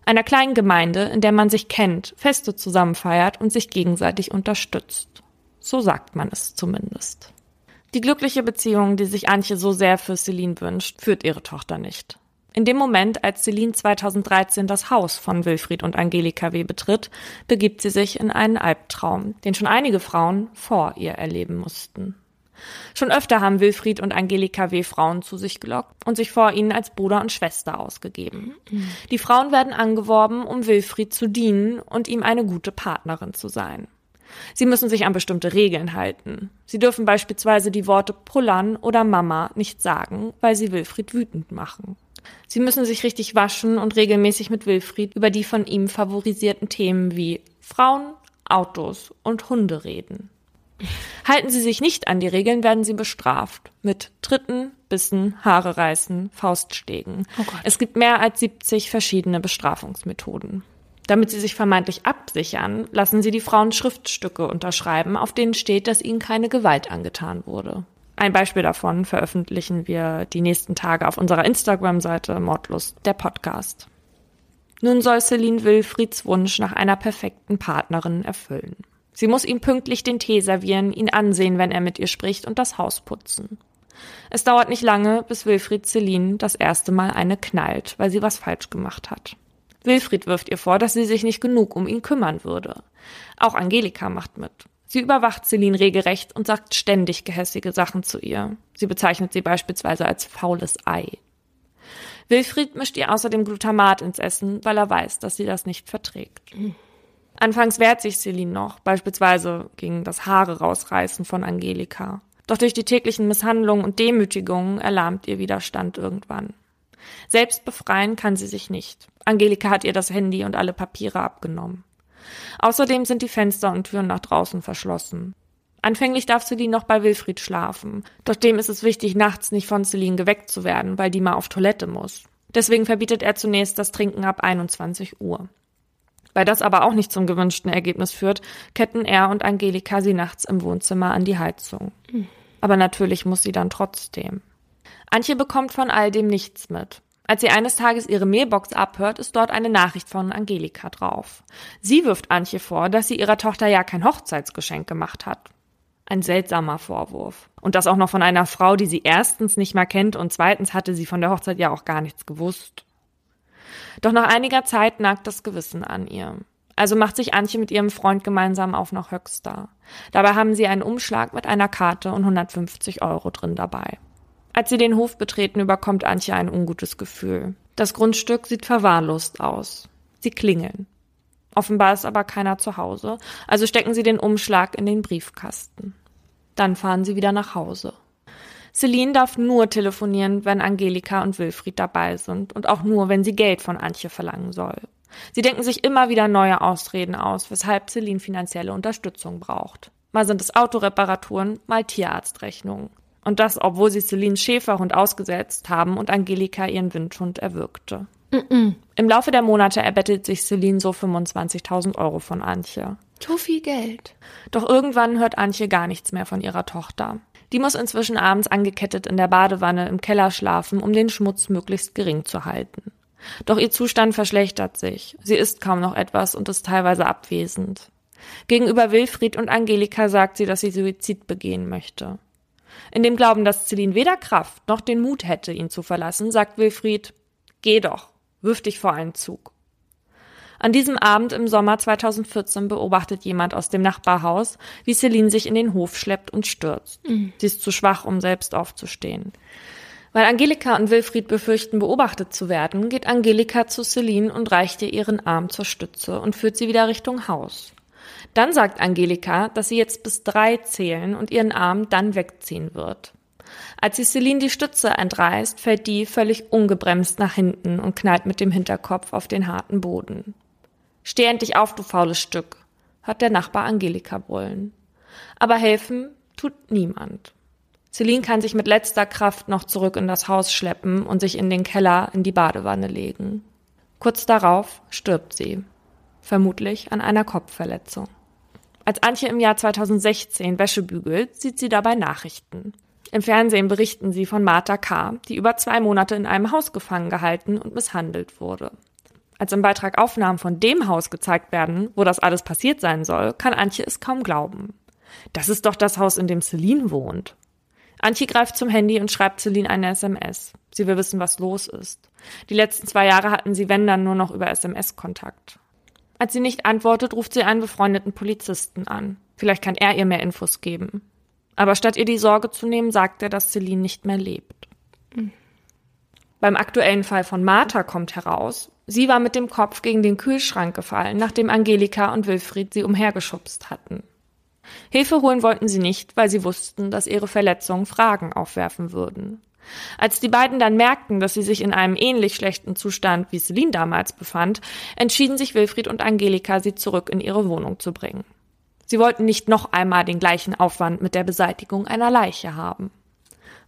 Einer kleinen Gemeinde, in der man sich kennt, Feste zusammenfeiert und sich gegenseitig unterstützt. So sagt man es zumindest. Die glückliche Beziehung, die sich Antje so sehr für Celine wünscht, führt ihre Tochter nicht. In dem Moment, als Celine 2013 das Haus von Wilfried und Angelika W. betritt, begibt sie sich in einen Albtraum, den schon einige Frauen vor ihr erleben mussten. Schon öfter haben Wilfried und Angelika W. Frauen zu sich gelockt und sich vor ihnen als Bruder und Schwester ausgegeben. Die Frauen werden angeworben, um Wilfried zu dienen und ihm eine gute Partnerin zu sein. Sie müssen sich an bestimmte Regeln halten. Sie dürfen beispielsweise die Worte Pullern oder Mama nicht sagen, weil sie Wilfried wütend machen. Sie müssen sich richtig waschen und regelmäßig mit Wilfried über die von ihm favorisierten Themen wie Frauen, Autos und Hunde reden. Halten sie sich nicht an die Regeln, werden sie bestraft. Mit Tritten, Bissen, Haare reißen, Faustschlägen. Oh es gibt mehr als 70 verschiedene Bestrafungsmethoden. Damit sie sich vermeintlich absichern, lassen sie die Frauen Schriftstücke unterschreiben, auf denen steht, dass ihnen keine Gewalt angetan wurde. Ein Beispiel davon veröffentlichen wir die nächsten Tage auf unserer Instagram-Seite Mordlust, der Podcast. Nun soll Celine Wilfrieds Wunsch nach einer perfekten Partnerin erfüllen. Sie muss ihm pünktlich den Tee servieren, ihn ansehen, wenn er mit ihr spricht und das Haus putzen. Es dauert nicht lange, bis Wilfried Celine das erste Mal eine knallt, weil sie was falsch gemacht hat. Wilfried wirft ihr vor, dass sie sich nicht genug um ihn kümmern würde. Auch Angelika macht mit. Sie überwacht Celine regelrecht und sagt ständig gehässige Sachen zu ihr. Sie bezeichnet sie beispielsweise als faules Ei. Wilfried mischt ihr außerdem Glutamat ins Essen, weil er weiß, dass sie das nicht verträgt. Anfangs wehrt sich Celine noch, beispielsweise gegen das Haare rausreißen von Angelika. Doch durch die täglichen Misshandlungen und Demütigungen erlahmt ihr Widerstand irgendwann. Selbst befreien kann sie sich nicht. Angelika hat ihr das Handy und alle Papiere abgenommen. Außerdem sind die Fenster und Türen nach draußen verschlossen. Anfänglich darf Celine noch bei Wilfried schlafen. Doch dem ist es wichtig, nachts nicht von Celine geweckt zu werden, weil die mal auf Toilette muss. Deswegen verbietet er zunächst das Trinken ab 21 Uhr. Weil das aber auch nicht zum gewünschten Ergebnis führt, ketten er und Angelika sie nachts im Wohnzimmer an die Heizung. Aber natürlich muss sie dann trotzdem. Antje bekommt von all dem nichts mit. Als sie eines Tages ihre Mailbox abhört, ist dort eine Nachricht von Angelika drauf. Sie wirft Antje vor, dass sie ihrer Tochter ja kein Hochzeitsgeschenk gemacht hat. Ein seltsamer Vorwurf. Und das auch noch von einer Frau, die sie erstens nicht mal kennt und zweitens hatte sie von der Hochzeit ja auch gar nichts gewusst. Doch nach einiger Zeit nagt das Gewissen an ihr. Also macht sich Antje mit ihrem Freund gemeinsam auf nach Höxter. Dabei haben sie einen Umschlag mit einer Karte und 150 Euro drin dabei. Als sie den Hof betreten, überkommt Antje ein ungutes Gefühl. Das Grundstück sieht verwahrlost aus. Sie klingeln. Offenbar ist aber keiner zu Hause, also stecken sie den Umschlag in den Briefkasten. Dann fahren sie wieder nach Hause. Celine darf nur telefonieren, wenn Angelika und Wilfried dabei sind und auch nur, wenn sie Geld von Antje verlangen soll. Sie denken sich immer wieder neue Ausreden aus, weshalb Celine finanzielle Unterstützung braucht. Mal sind es Autoreparaturen, mal Tierarztrechnungen. Und das, obwohl sie Celines Schäferhund ausgesetzt haben und Angelika ihren Windhund erwürgte. Mm -mm. Im Laufe der Monate erbettelt sich Celine so 25.000 Euro von Antje. Zu viel Geld. Doch irgendwann hört Antje gar nichts mehr von ihrer Tochter. Die muss inzwischen abends angekettet in der Badewanne im Keller schlafen, um den Schmutz möglichst gering zu halten. Doch ihr Zustand verschlechtert sich. Sie isst kaum noch etwas und ist teilweise abwesend. Gegenüber Wilfried und Angelika sagt sie, dass sie Suizid begehen möchte. In dem Glauben, dass Celine weder Kraft noch den Mut hätte, ihn zu verlassen, sagt Wilfried, geh doch, wirf dich vor einen Zug. An diesem Abend im Sommer 2014 beobachtet jemand aus dem Nachbarhaus, wie Celine sich in den Hof schleppt und stürzt. Mhm. Sie ist zu schwach, um selbst aufzustehen. Weil Angelika und Wilfried befürchten, beobachtet zu werden, geht Angelika zu Celine und reicht ihr ihren Arm zur Stütze und führt sie wieder Richtung Haus. Dann sagt Angelika, dass sie jetzt bis drei zählen und ihren Arm dann wegziehen wird. Als sie Celine die Stütze entreißt, fällt die völlig ungebremst nach hinten und knallt mit dem Hinterkopf auf den harten Boden. Steh endlich auf, du faules Stück, hört der Nachbar Angelika brüllen. Aber helfen tut niemand. Celine kann sich mit letzter Kraft noch zurück in das Haus schleppen und sich in den Keller in die Badewanne legen. Kurz darauf stirbt sie, vermutlich an einer Kopfverletzung. Als Antje im Jahr 2016 Wäsche bügelt, sieht sie dabei Nachrichten. Im Fernsehen berichten sie von Martha K., die über zwei Monate in einem Haus gefangen gehalten und misshandelt wurde. Als im Beitrag Aufnahmen von dem Haus gezeigt werden, wo das alles passiert sein soll, kann Antje es kaum glauben. Das ist doch das Haus, in dem Celine wohnt. Antje greift zum Handy und schreibt Celine eine SMS. Sie will wissen, was los ist. Die letzten zwei Jahre hatten sie, wenn dann, nur noch über SMS Kontakt. Als sie nicht antwortet, ruft sie einen befreundeten Polizisten an. Vielleicht kann er ihr mehr Infos geben. Aber statt ihr die Sorge zu nehmen, sagt er, dass Celine nicht mehr lebt. Mhm. Beim aktuellen Fall von Martha kommt heraus, sie war mit dem Kopf gegen den Kühlschrank gefallen, nachdem Angelika und Wilfried sie umhergeschubst hatten. Hilfe holen wollten sie nicht, weil sie wussten, dass ihre Verletzungen Fragen aufwerfen würden. Als die beiden dann merkten, dass sie sich in einem ähnlich schlechten Zustand wie Celine damals befand, entschieden sich Wilfried und Angelika, sie zurück in ihre Wohnung zu bringen. Sie wollten nicht noch einmal den gleichen Aufwand mit der Beseitigung einer Leiche haben.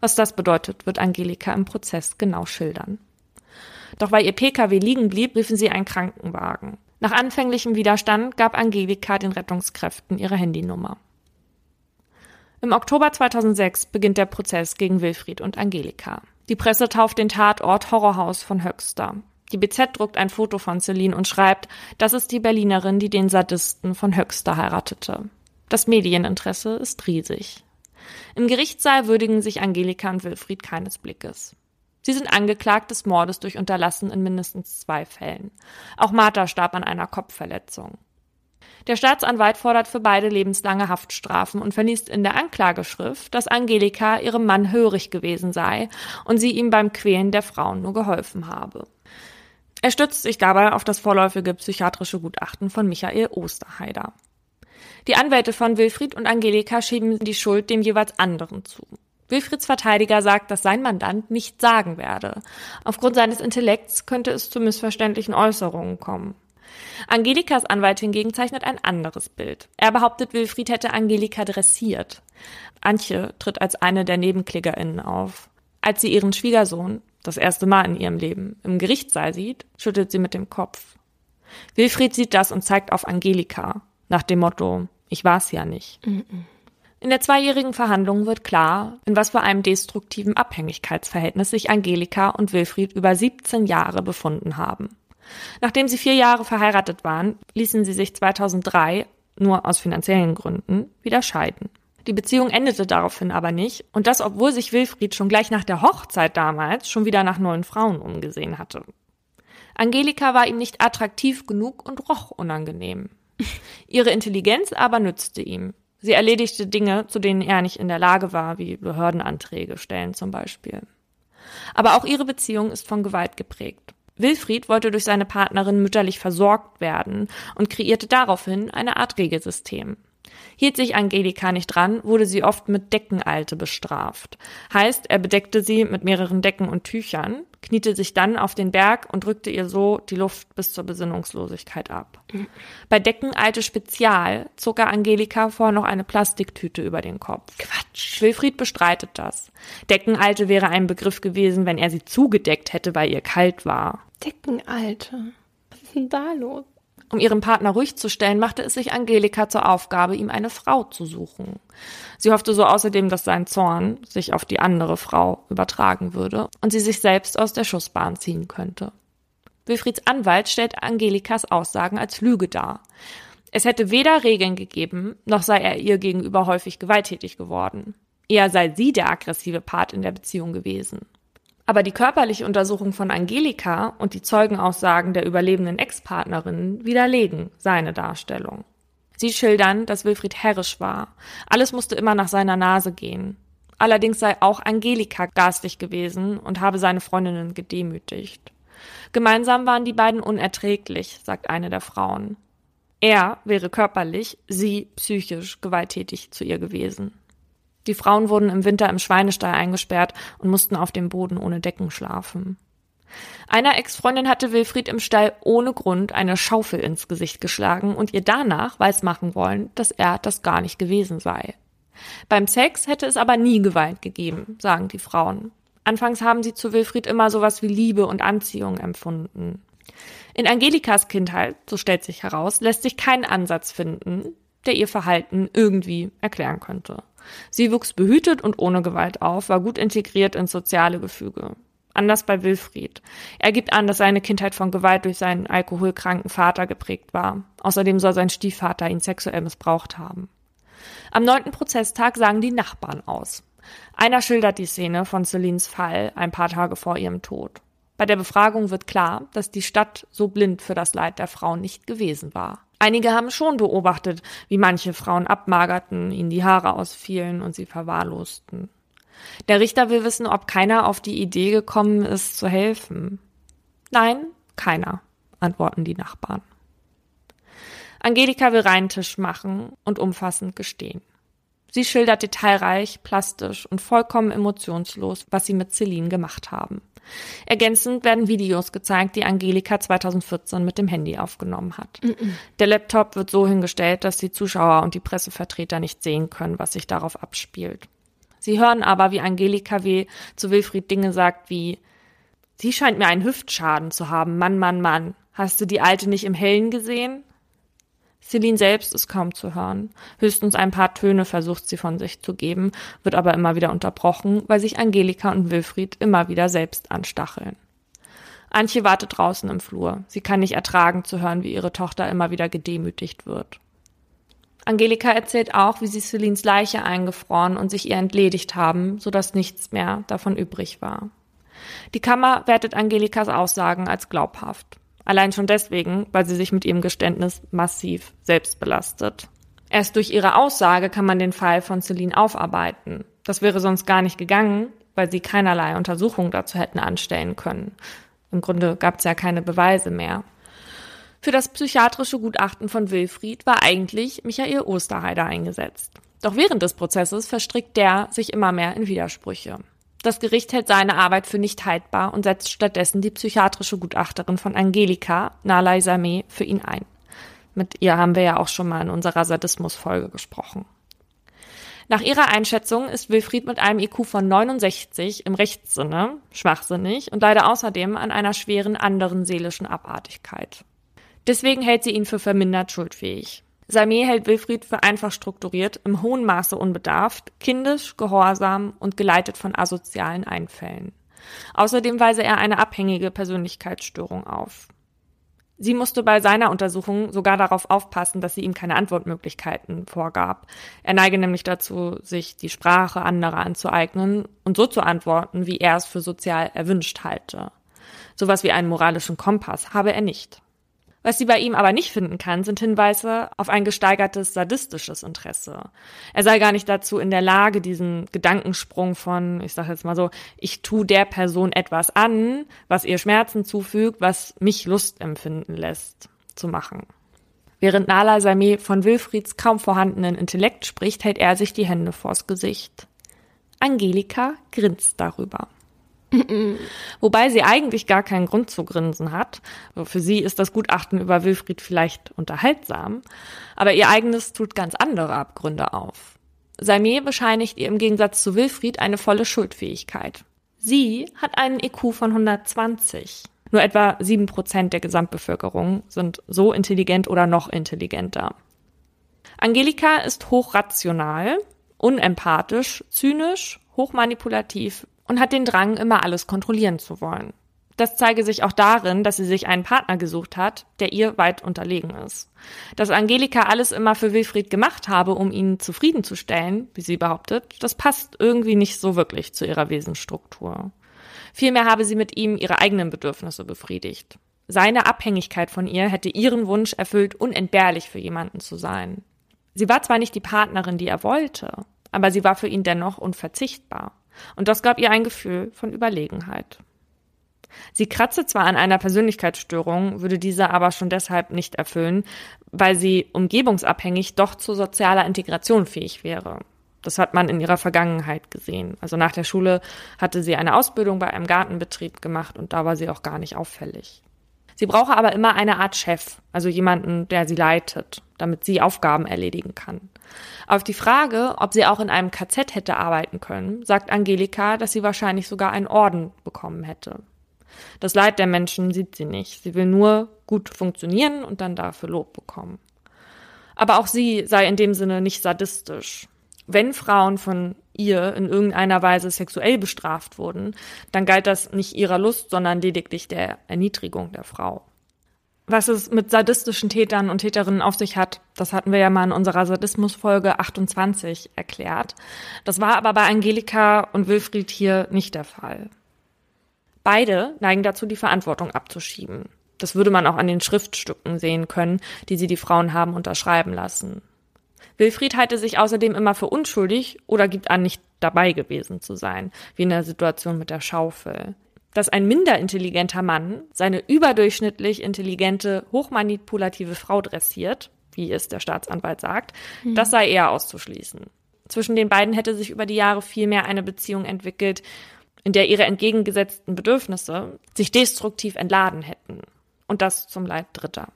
Was das bedeutet, wird Angelika im Prozess genau schildern. Doch weil ihr Pkw liegen blieb, riefen sie einen Krankenwagen. Nach anfänglichem Widerstand gab Angelika den Rettungskräften ihre Handynummer. Im Oktober 2006 beginnt der Prozess gegen Wilfried und Angelika. Die Presse tauft den Tatort Horrorhaus von Höxter. Die BZ druckt ein Foto von Celine und schreibt, das ist die Berlinerin, die den Sadisten von Höxter heiratete. Das Medieninteresse ist riesig. Im Gerichtssaal würdigen sich Angelika und Wilfried keines Blickes. Sie sind angeklagt des Mordes durch Unterlassen in mindestens zwei Fällen. Auch Martha starb an einer Kopfverletzung. Der Staatsanwalt fordert für beide lebenslange Haftstrafen und verliest in der Anklageschrift, dass Angelika ihrem Mann hörig gewesen sei und sie ihm beim Quälen der Frauen nur geholfen habe. Er stützt sich dabei auf das vorläufige psychiatrische Gutachten von Michael Osterheider. Die Anwälte von Wilfried und Angelika schieben die Schuld dem jeweils anderen zu. Wilfrieds Verteidiger sagt, dass sein Mandant nicht sagen werde. Aufgrund seines Intellekts könnte es zu missverständlichen Äußerungen kommen. Angelikas Anwalt hingegen zeichnet ein anderes Bild. Er behauptet, Wilfried hätte Angelika dressiert. Antje tritt als eine der NebenklägerInnen auf. Als sie ihren Schwiegersohn, das erste Mal in ihrem Leben, im Gerichtssaal sieht, schüttelt sie mit dem Kopf. Wilfried sieht das und zeigt auf Angelika, nach dem Motto, ich war's ja nicht. Mm -mm. In der zweijährigen Verhandlung wird klar, in was für einem destruktiven Abhängigkeitsverhältnis sich Angelika und Wilfried über 17 Jahre befunden haben. Nachdem sie vier Jahre verheiratet waren, ließen sie sich 2003, nur aus finanziellen Gründen, wieder scheiden. Die Beziehung endete daraufhin aber nicht, und das obwohl sich Wilfried schon gleich nach der Hochzeit damals schon wieder nach neuen Frauen umgesehen hatte. Angelika war ihm nicht attraktiv genug und roch unangenehm. Ihre Intelligenz aber nützte ihm. Sie erledigte Dinge, zu denen er nicht in der Lage war, wie Behördenanträge stellen zum Beispiel. Aber auch ihre Beziehung ist von Gewalt geprägt. Wilfried wollte durch seine Partnerin mütterlich versorgt werden und kreierte daraufhin eine Art Regelsystem. Hielt sich Angelika nicht dran, wurde sie oft mit Deckenalte bestraft. Heißt, er bedeckte sie mit mehreren Decken und Tüchern, kniete sich dann auf den Berg und drückte ihr so die Luft bis zur Besinnungslosigkeit ab. Bei Deckenalte Spezial zog er Angelika vor noch eine Plastiktüte über den Kopf. Quatsch. Wilfried bestreitet das. Deckenalte wäre ein Begriff gewesen, wenn er sie zugedeckt hätte, weil ihr kalt war. Deckenalte. Was ist denn da los? Um ihren Partner ruhig zu stellen, machte es sich Angelika zur Aufgabe, ihm eine Frau zu suchen. Sie hoffte so außerdem, dass sein Zorn sich auf die andere Frau übertragen würde und sie sich selbst aus der Schussbahn ziehen könnte. Wilfrieds Anwalt stellt Angelikas Aussagen als Lüge dar. Es hätte weder Regeln gegeben, noch sei er ihr gegenüber häufig gewalttätig geworden. Eher sei sie der aggressive Part in der Beziehung gewesen. Aber die körperliche Untersuchung von Angelika und die Zeugenaussagen der überlebenden Ex-Partnerin widerlegen seine Darstellung. Sie schildern, dass Wilfried herrisch war. Alles musste immer nach seiner Nase gehen. Allerdings sei auch Angelika garstig gewesen und habe seine Freundinnen gedemütigt. Gemeinsam waren die beiden unerträglich, sagt eine der Frauen. Er wäre körperlich, sie psychisch gewalttätig zu ihr gewesen. Die Frauen wurden im Winter im Schweinestall eingesperrt und mussten auf dem Boden ohne Decken schlafen. Einer Ex-Freundin hatte Wilfried im Stall ohne Grund eine Schaufel ins Gesicht geschlagen und ihr danach weismachen wollen, dass er das gar nicht gewesen sei. Beim Sex hätte es aber nie Gewalt gegeben, sagen die Frauen. Anfangs haben sie zu Wilfried immer sowas wie Liebe und Anziehung empfunden. In Angelikas Kindheit, so stellt sich heraus, lässt sich kein Ansatz finden, der ihr Verhalten irgendwie erklären könnte. Sie wuchs behütet und ohne Gewalt auf, war gut integriert ins soziale Gefüge. Anders bei Wilfried. Er gibt an, dass seine Kindheit von Gewalt durch seinen alkoholkranken Vater geprägt war. Außerdem soll sein Stiefvater ihn sexuell missbraucht haben. Am neunten Prozesstag sagen die Nachbarn aus. Einer schildert die Szene von Celines Fall ein paar Tage vor ihrem Tod. Bei der Befragung wird klar, dass die Stadt so blind für das Leid der Frauen nicht gewesen war. Einige haben schon beobachtet, wie manche Frauen abmagerten, ihnen die Haare ausfielen und sie verwahrlosten. Der Richter will wissen, ob keiner auf die Idee gekommen ist, zu helfen. Nein, keiner, antworten die Nachbarn. Angelika will reinen Tisch machen und umfassend gestehen. Sie schildert detailreich, plastisch und vollkommen emotionslos, was sie mit Celine gemacht haben. Ergänzend werden Videos gezeigt, die Angelika 2014 mit dem Handy aufgenommen hat. Mm -mm. Der Laptop wird so hingestellt, dass die Zuschauer und die Pressevertreter nicht sehen können, was sich darauf abspielt. Sie hören aber, wie Angelika W. zu Wilfried Dinge sagt wie Sie scheint mir einen Hüftschaden zu haben, Mann, Mann, Mann. Hast du die Alte nicht im Hellen gesehen? Celine selbst ist kaum zu hören. Höchstens ein paar Töne versucht sie von sich zu geben, wird aber immer wieder unterbrochen, weil sich Angelika und Wilfried immer wieder selbst anstacheln. Antje wartet draußen im Flur. Sie kann nicht ertragen zu hören, wie ihre Tochter immer wieder gedemütigt wird. Angelika erzählt auch, wie sie Celines Leiche eingefroren und sich ihr entledigt haben, sodass nichts mehr davon übrig war. Die Kammer wertet Angelikas Aussagen als glaubhaft. Allein schon deswegen, weil sie sich mit ihrem Geständnis massiv selbst belastet. Erst durch ihre Aussage kann man den Fall von Celine aufarbeiten. Das wäre sonst gar nicht gegangen, weil sie keinerlei Untersuchungen dazu hätten anstellen können. Im Grunde gab es ja keine Beweise mehr. Für das psychiatrische Gutachten von Wilfried war eigentlich Michael Osterheider eingesetzt. Doch während des Prozesses verstrickt der sich immer mehr in Widersprüche. Das Gericht hält seine Arbeit für nicht haltbar und setzt stattdessen die psychiatrische Gutachterin von Angelika, Nalai Sameh, für ihn ein. Mit ihr haben wir ja auch schon mal in unserer Sadismus-Folge gesprochen. Nach ihrer Einschätzung ist Wilfried mit einem IQ von 69 im Rechtssinne schwachsinnig und leider außerdem an einer schweren anderen seelischen Abartigkeit. Deswegen hält sie ihn für vermindert schuldfähig. Samir hält Wilfried für einfach strukturiert, im hohen Maße unbedarft, kindisch, gehorsam und geleitet von asozialen Einfällen. Außerdem weise er eine abhängige Persönlichkeitsstörung auf. Sie musste bei seiner Untersuchung sogar darauf aufpassen, dass sie ihm keine Antwortmöglichkeiten vorgab. Er neige nämlich dazu, sich die Sprache anderer anzueignen und so zu antworten, wie er es für sozial erwünscht halte. Sowas wie einen moralischen Kompass habe er nicht. Was sie bei ihm aber nicht finden kann, sind Hinweise auf ein gesteigertes sadistisches Interesse. Er sei gar nicht dazu in der Lage, diesen Gedankensprung von, ich sage jetzt mal so, ich tu der Person etwas an, was ihr Schmerzen zufügt, was mich Lust empfinden lässt, zu machen. Während Nala Sameh von Wilfrieds kaum vorhandenen Intellekt spricht, hält er sich die Hände vors Gesicht. Angelika grinst darüber. Wobei sie eigentlich gar keinen Grund zu grinsen hat. Für sie ist das Gutachten über Wilfried vielleicht unterhaltsam, aber ihr eigenes tut ganz andere Abgründe auf. Salmé bescheinigt ihr im Gegensatz zu Wilfried eine volle Schuldfähigkeit. Sie hat einen IQ von 120. Nur etwa sieben Prozent der Gesamtbevölkerung sind so intelligent oder noch intelligenter. Angelika ist hochrational, unempathisch, zynisch, hochmanipulativ, und hat den Drang, immer alles kontrollieren zu wollen. Das zeige sich auch darin, dass sie sich einen Partner gesucht hat, der ihr weit unterlegen ist. Dass Angelika alles immer für Wilfried gemacht habe, um ihn zufriedenzustellen, wie sie behauptet, das passt irgendwie nicht so wirklich zu ihrer Wesensstruktur. Vielmehr habe sie mit ihm ihre eigenen Bedürfnisse befriedigt. Seine Abhängigkeit von ihr hätte ihren Wunsch erfüllt, unentbehrlich für jemanden zu sein. Sie war zwar nicht die Partnerin, die er wollte, aber sie war für ihn dennoch unverzichtbar. Und das gab ihr ein Gefühl von Überlegenheit. Sie kratze zwar an einer Persönlichkeitsstörung, würde diese aber schon deshalb nicht erfüllen, weil sie umgebungsabhängig doch zu sozialer Integration fähig wäre. Das hat man in ihrer Vergangenheit gesehen. Also nach der Schule hatte sie eine Ausbildung bei einem Gartenbetrieb gemacht und da war sie auch gar nicht auffällig. Sie brauche aber immer eine Art Chef, also jemanden, der sie leitet, damit sie Aufgaben erledigen kann. Auf die Frage, ob sie auch in einem KZ hätte arbeiten können, sagt Angelika, dass sie wahrscheinlich sogar einen Orden bekommen hätte. Das Leid der Menschen sieht sie nicht. Sie will nur gut funktionieren und dann dafür Lob bekommen. Aber auch sie sei in dem Sinne nicht sadistisch. Wenn Frauen von ihr in irgendeiner Weise sexuell bestraft wurden, dann galt das nicht ihrer Lust, sondern lediglich der Erniedrigung der Frau. Was es mit sadistischen Tätern und Täterinnen auf sich hat, das hatten wir ja mal in unserer Sadismusfolge 28 erklärt. Das war aber bei Angelika und Wilfried hier nicht der Fall. Beide neigen dazu, die Verantwortung abzuschieben. Das würde man auch an den Schriftstücken sehen können, die sie die Frauen haben unterschreiben lassen. Wilfried halte sich außerdem immer für unschuldig oder gibt an, nicht dabei gewesen zu sein, wie in der Situation mit der Schaufel. Dass ein minder intelligenter Mann seine überdurchschnittlich intelligente, hochmanipulative Frau dressiert, wie es der Staatsanwalt sagt, mhm. das sei eher auszuschließen. Zwischen den beiden hätte sich über die Jahre vielmehr eine Beziehung entwickelt, in der ihre entgegengesetzten Bedürfnisse sich destruktiv entladen hätten. Und das zum Leid Dritter.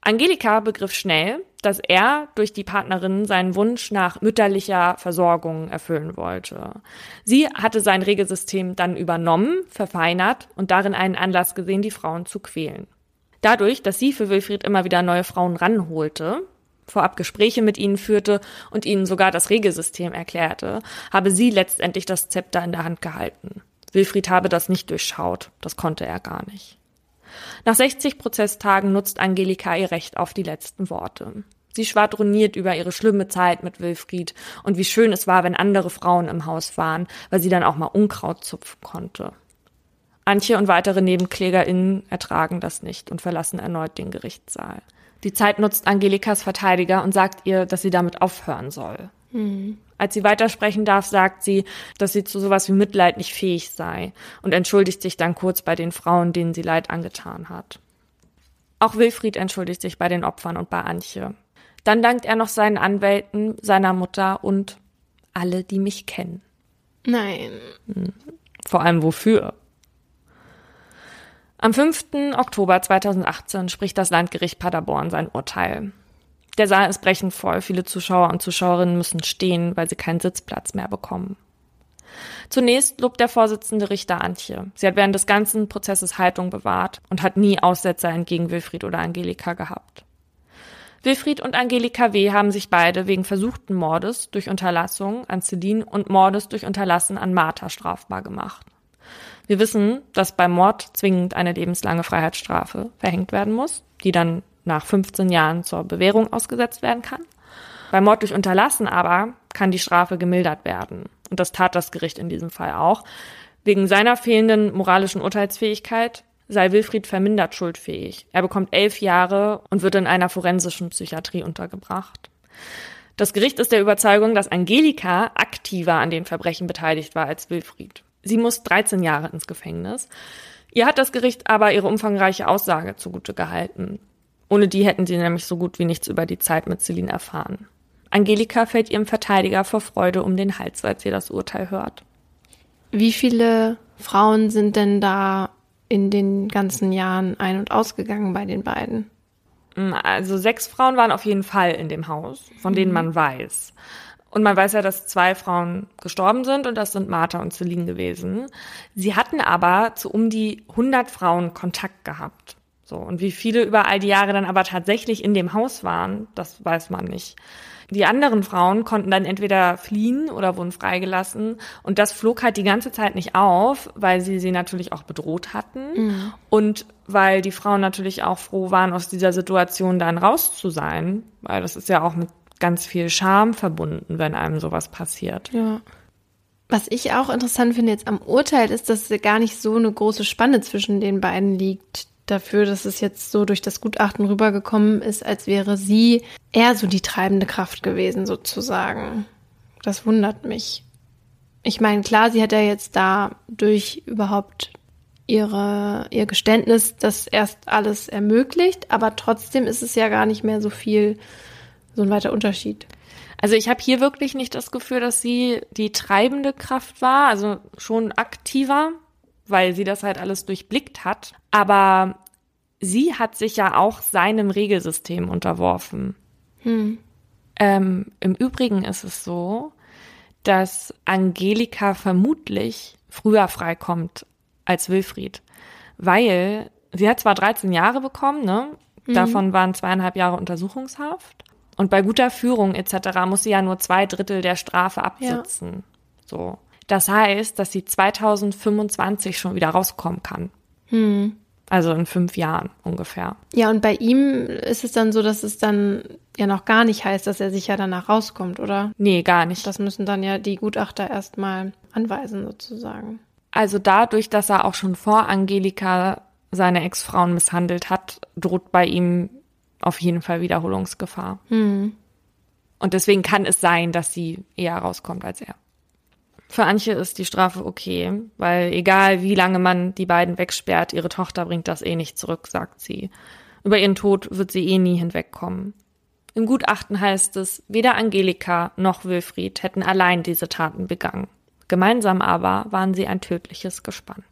Angelika begriff schnell, dass er durch die Partnerin seinen Wunsch nach mütterlicher Versorgung erfüllen wollte. Sie hatte sein Regelsystem dann übernommen, verfeinert und darin einen Anlass gesehen, die Frauen zu quälen. Dadurch, dass sie für Wilfried immer wieder neue Frauen ranholte, vorab Gespräche mit ihnen führte und ihnen sogar das Regelsystem erklärte, habe sie letztendlich das Zepter in der Hand gehalten. Wilfried habe das nicht durchschaut, das konnte er gar nicht. Nach 60 Prozesstagen nutzt Angelika ihr Recht auf die letzten Worte. Sie schwadroniert über ihre schlimme Zeit mit Wilfried und wie schön es war, wenn andere Frauen im Haus waren, weil sie dann auch mal Unkraut zupfen konnte. Antje und weitere NebenklägerInnen ertragen das nicht und verlassen erneut den Gerichtssaal. Die Zeit nutzt Angelikas Verteidiger und sagt ihr, dass sie damit aufhören soll. Mhm. Als sie weitersprechen darf, sagt sie, dass sie zu sowas wie Mitleid nicht fähig sei und entschuldigt sich dann kurz bei den Frauen, denen sie Leid angetan hat. Auch Wilfried entschuldigt sich bei den Opfern und bei Antje. Dann dankt er noch seinen Anwälten, seiner Mutter und alle, die mich kennen. Nein. Hm. Vor allem wofür? Am 5. Oktober 2018 spricht das Landgericht Paderborn sein Urteil. Der Saal ist brechend voll. Viele Zuschauer und Zuschauerinnen müssen stehen, weil sie keinen Sitzplatz mehr bekommen. Zunächst lobt der Vorsitzende Richter Antje. Sie hat während des ganzen Prozesses Haltung bewahrt und hat nie Aussetzer entgegen Wilfried oder Angelika gehabt. Wilfried und Angelika W. haben sich beide wegen versuchten Mordes durch Unterlassung an Celine und Mordes durch Unterlassen an Martha strafbar gemacht. Wir wissen, dass beim Mord zwingend eine lebenslange Freiheitsstrafe verhängt werden muss, die dann nach 15 Jahren zur Bewährung ausgesetzt werden kann. Bei Mord durch Unterlassen aber kann die Strafe gemildert werden. Und das tat das Gericht in diesem Fall auch. Wegen seiner fehlenden moralischen Urteilsfähigkeit sei Wilfried vermindert schuldfähig. Er bekommt elf Jahre und wird in einer forensischen Psychiatrie untergebracht. Das Gericht ist der Überzeugung, dass Angelika aktiver an den Verbrechen beteiligt war als Wilfried. Sie muss 13 Jahre ins Gefängnis. Ihr hat das Gericht aber ihre umfangreiche Aussage zugute gehalten. Ohne die hätten sie nämlich so gut wie nichts über die Zeit mit Celine erfahren. Angelika fällt ihrem Verteidiger vor Freude um den Hals, als sie das Urteil hört. Wie viele Frauen sind denn da in den ganzen Jahren ein- und ausgegangen bei den beiden? Mm, also sechs Frauen waren auf jeden Fall in dem Haus, von denen mhm. man weiß. Und man weiß ja, dass zwei Frauen gestorben sind und das sind Martha und Celine gewesen. Sie hatten aber zu um die 100 Frauen Kontakt gehabt. So, und wie viele über all die Jahre dann aber tatsächlich in dem Haus waren, das weiß man nicht. Die anderen Frauen konnten dann entweder fliehen oder wurden freigelassen. Und das flog halt die ganze Zeit nicht auf, weil sie sie natürlich auch bedroht hatten. Mhm. Und weil die Frauen natürlich auch froh waren, aus dieser Situation dann raus zu sein. Weil das ist ja auch mit ganz viel Scham verbunden, wenn einem sowas passiert. Ja. Was ich auch interessant finde jetzt am Urteil ist, dass gar nicht so eine große Spanne zwischen den beiden liegt. Dafür, dass es jetzt so durch das Gutachten rübergekommen ist, als wäre sie eher so die treibende Kraft gewesen, sozusagen. Das wundert mich. Ich meine, klar, sie hat ja jetzt da durch überhaupt ihre, ihr Geständnis das erst alles ermöglicht, aber trotzdem ist es ja gar nicht mehr so viel, so ein weiter Unterschied. Also ich habe hier wirklich nicht das Gefühl, dass sie die treibende Kraft war, also schon aktiver, weil sie das halt alles durchblickt hat. Aber sie hat sich ja auch seinem Regelsystem unterworfen. Hm. Ähm, Im Übrigen ist es so, dass Angelika vermutlich früher freikommt als Wilfried, weil sie hat zwar 13 Jahre bekommen, ne? Mhm. Davon waren zweieinhalb Jahre Untersuchungshaft. Und bei guter Führung etc. muss sie ja nur zwei Drittel der Strafe absitzen. Ja. So. Das heißt, dass sie 2025 schon wieder rauskommen kann. Hm. Also in fünf Jahren ungefähr. Ja, und bei ihm ist es dann so, dass es dann ja noch gar nicht heißt, dass er sicher danach rauskommt, oder? Nee, gar nicht. Das müssen dann ja die Gutachter erstmal anweisen, sozusagen. Also dadurch, dass er auch schon vor Angelika seine Ex-Frauen misshandelt hat, droht bei ihm auf jeden Fall Wiederholungsgefahr. Hm. Und deswegen kann es sein, dass sie eher rauskommt als er. Für Antje ist die Strafe okay, weil egal wie lange man die beiden wegsperrt, ihre Tochter bringt das eh nicht zurück, sagt sie. Über ihren Tod wird sie eh nie hinwegkommen. Im Gutachten heißt es, weder Angelika noch Wilfried hätten allein diese Taten begangen. Gemeinsam aber waren sie ein tödliches Gespann.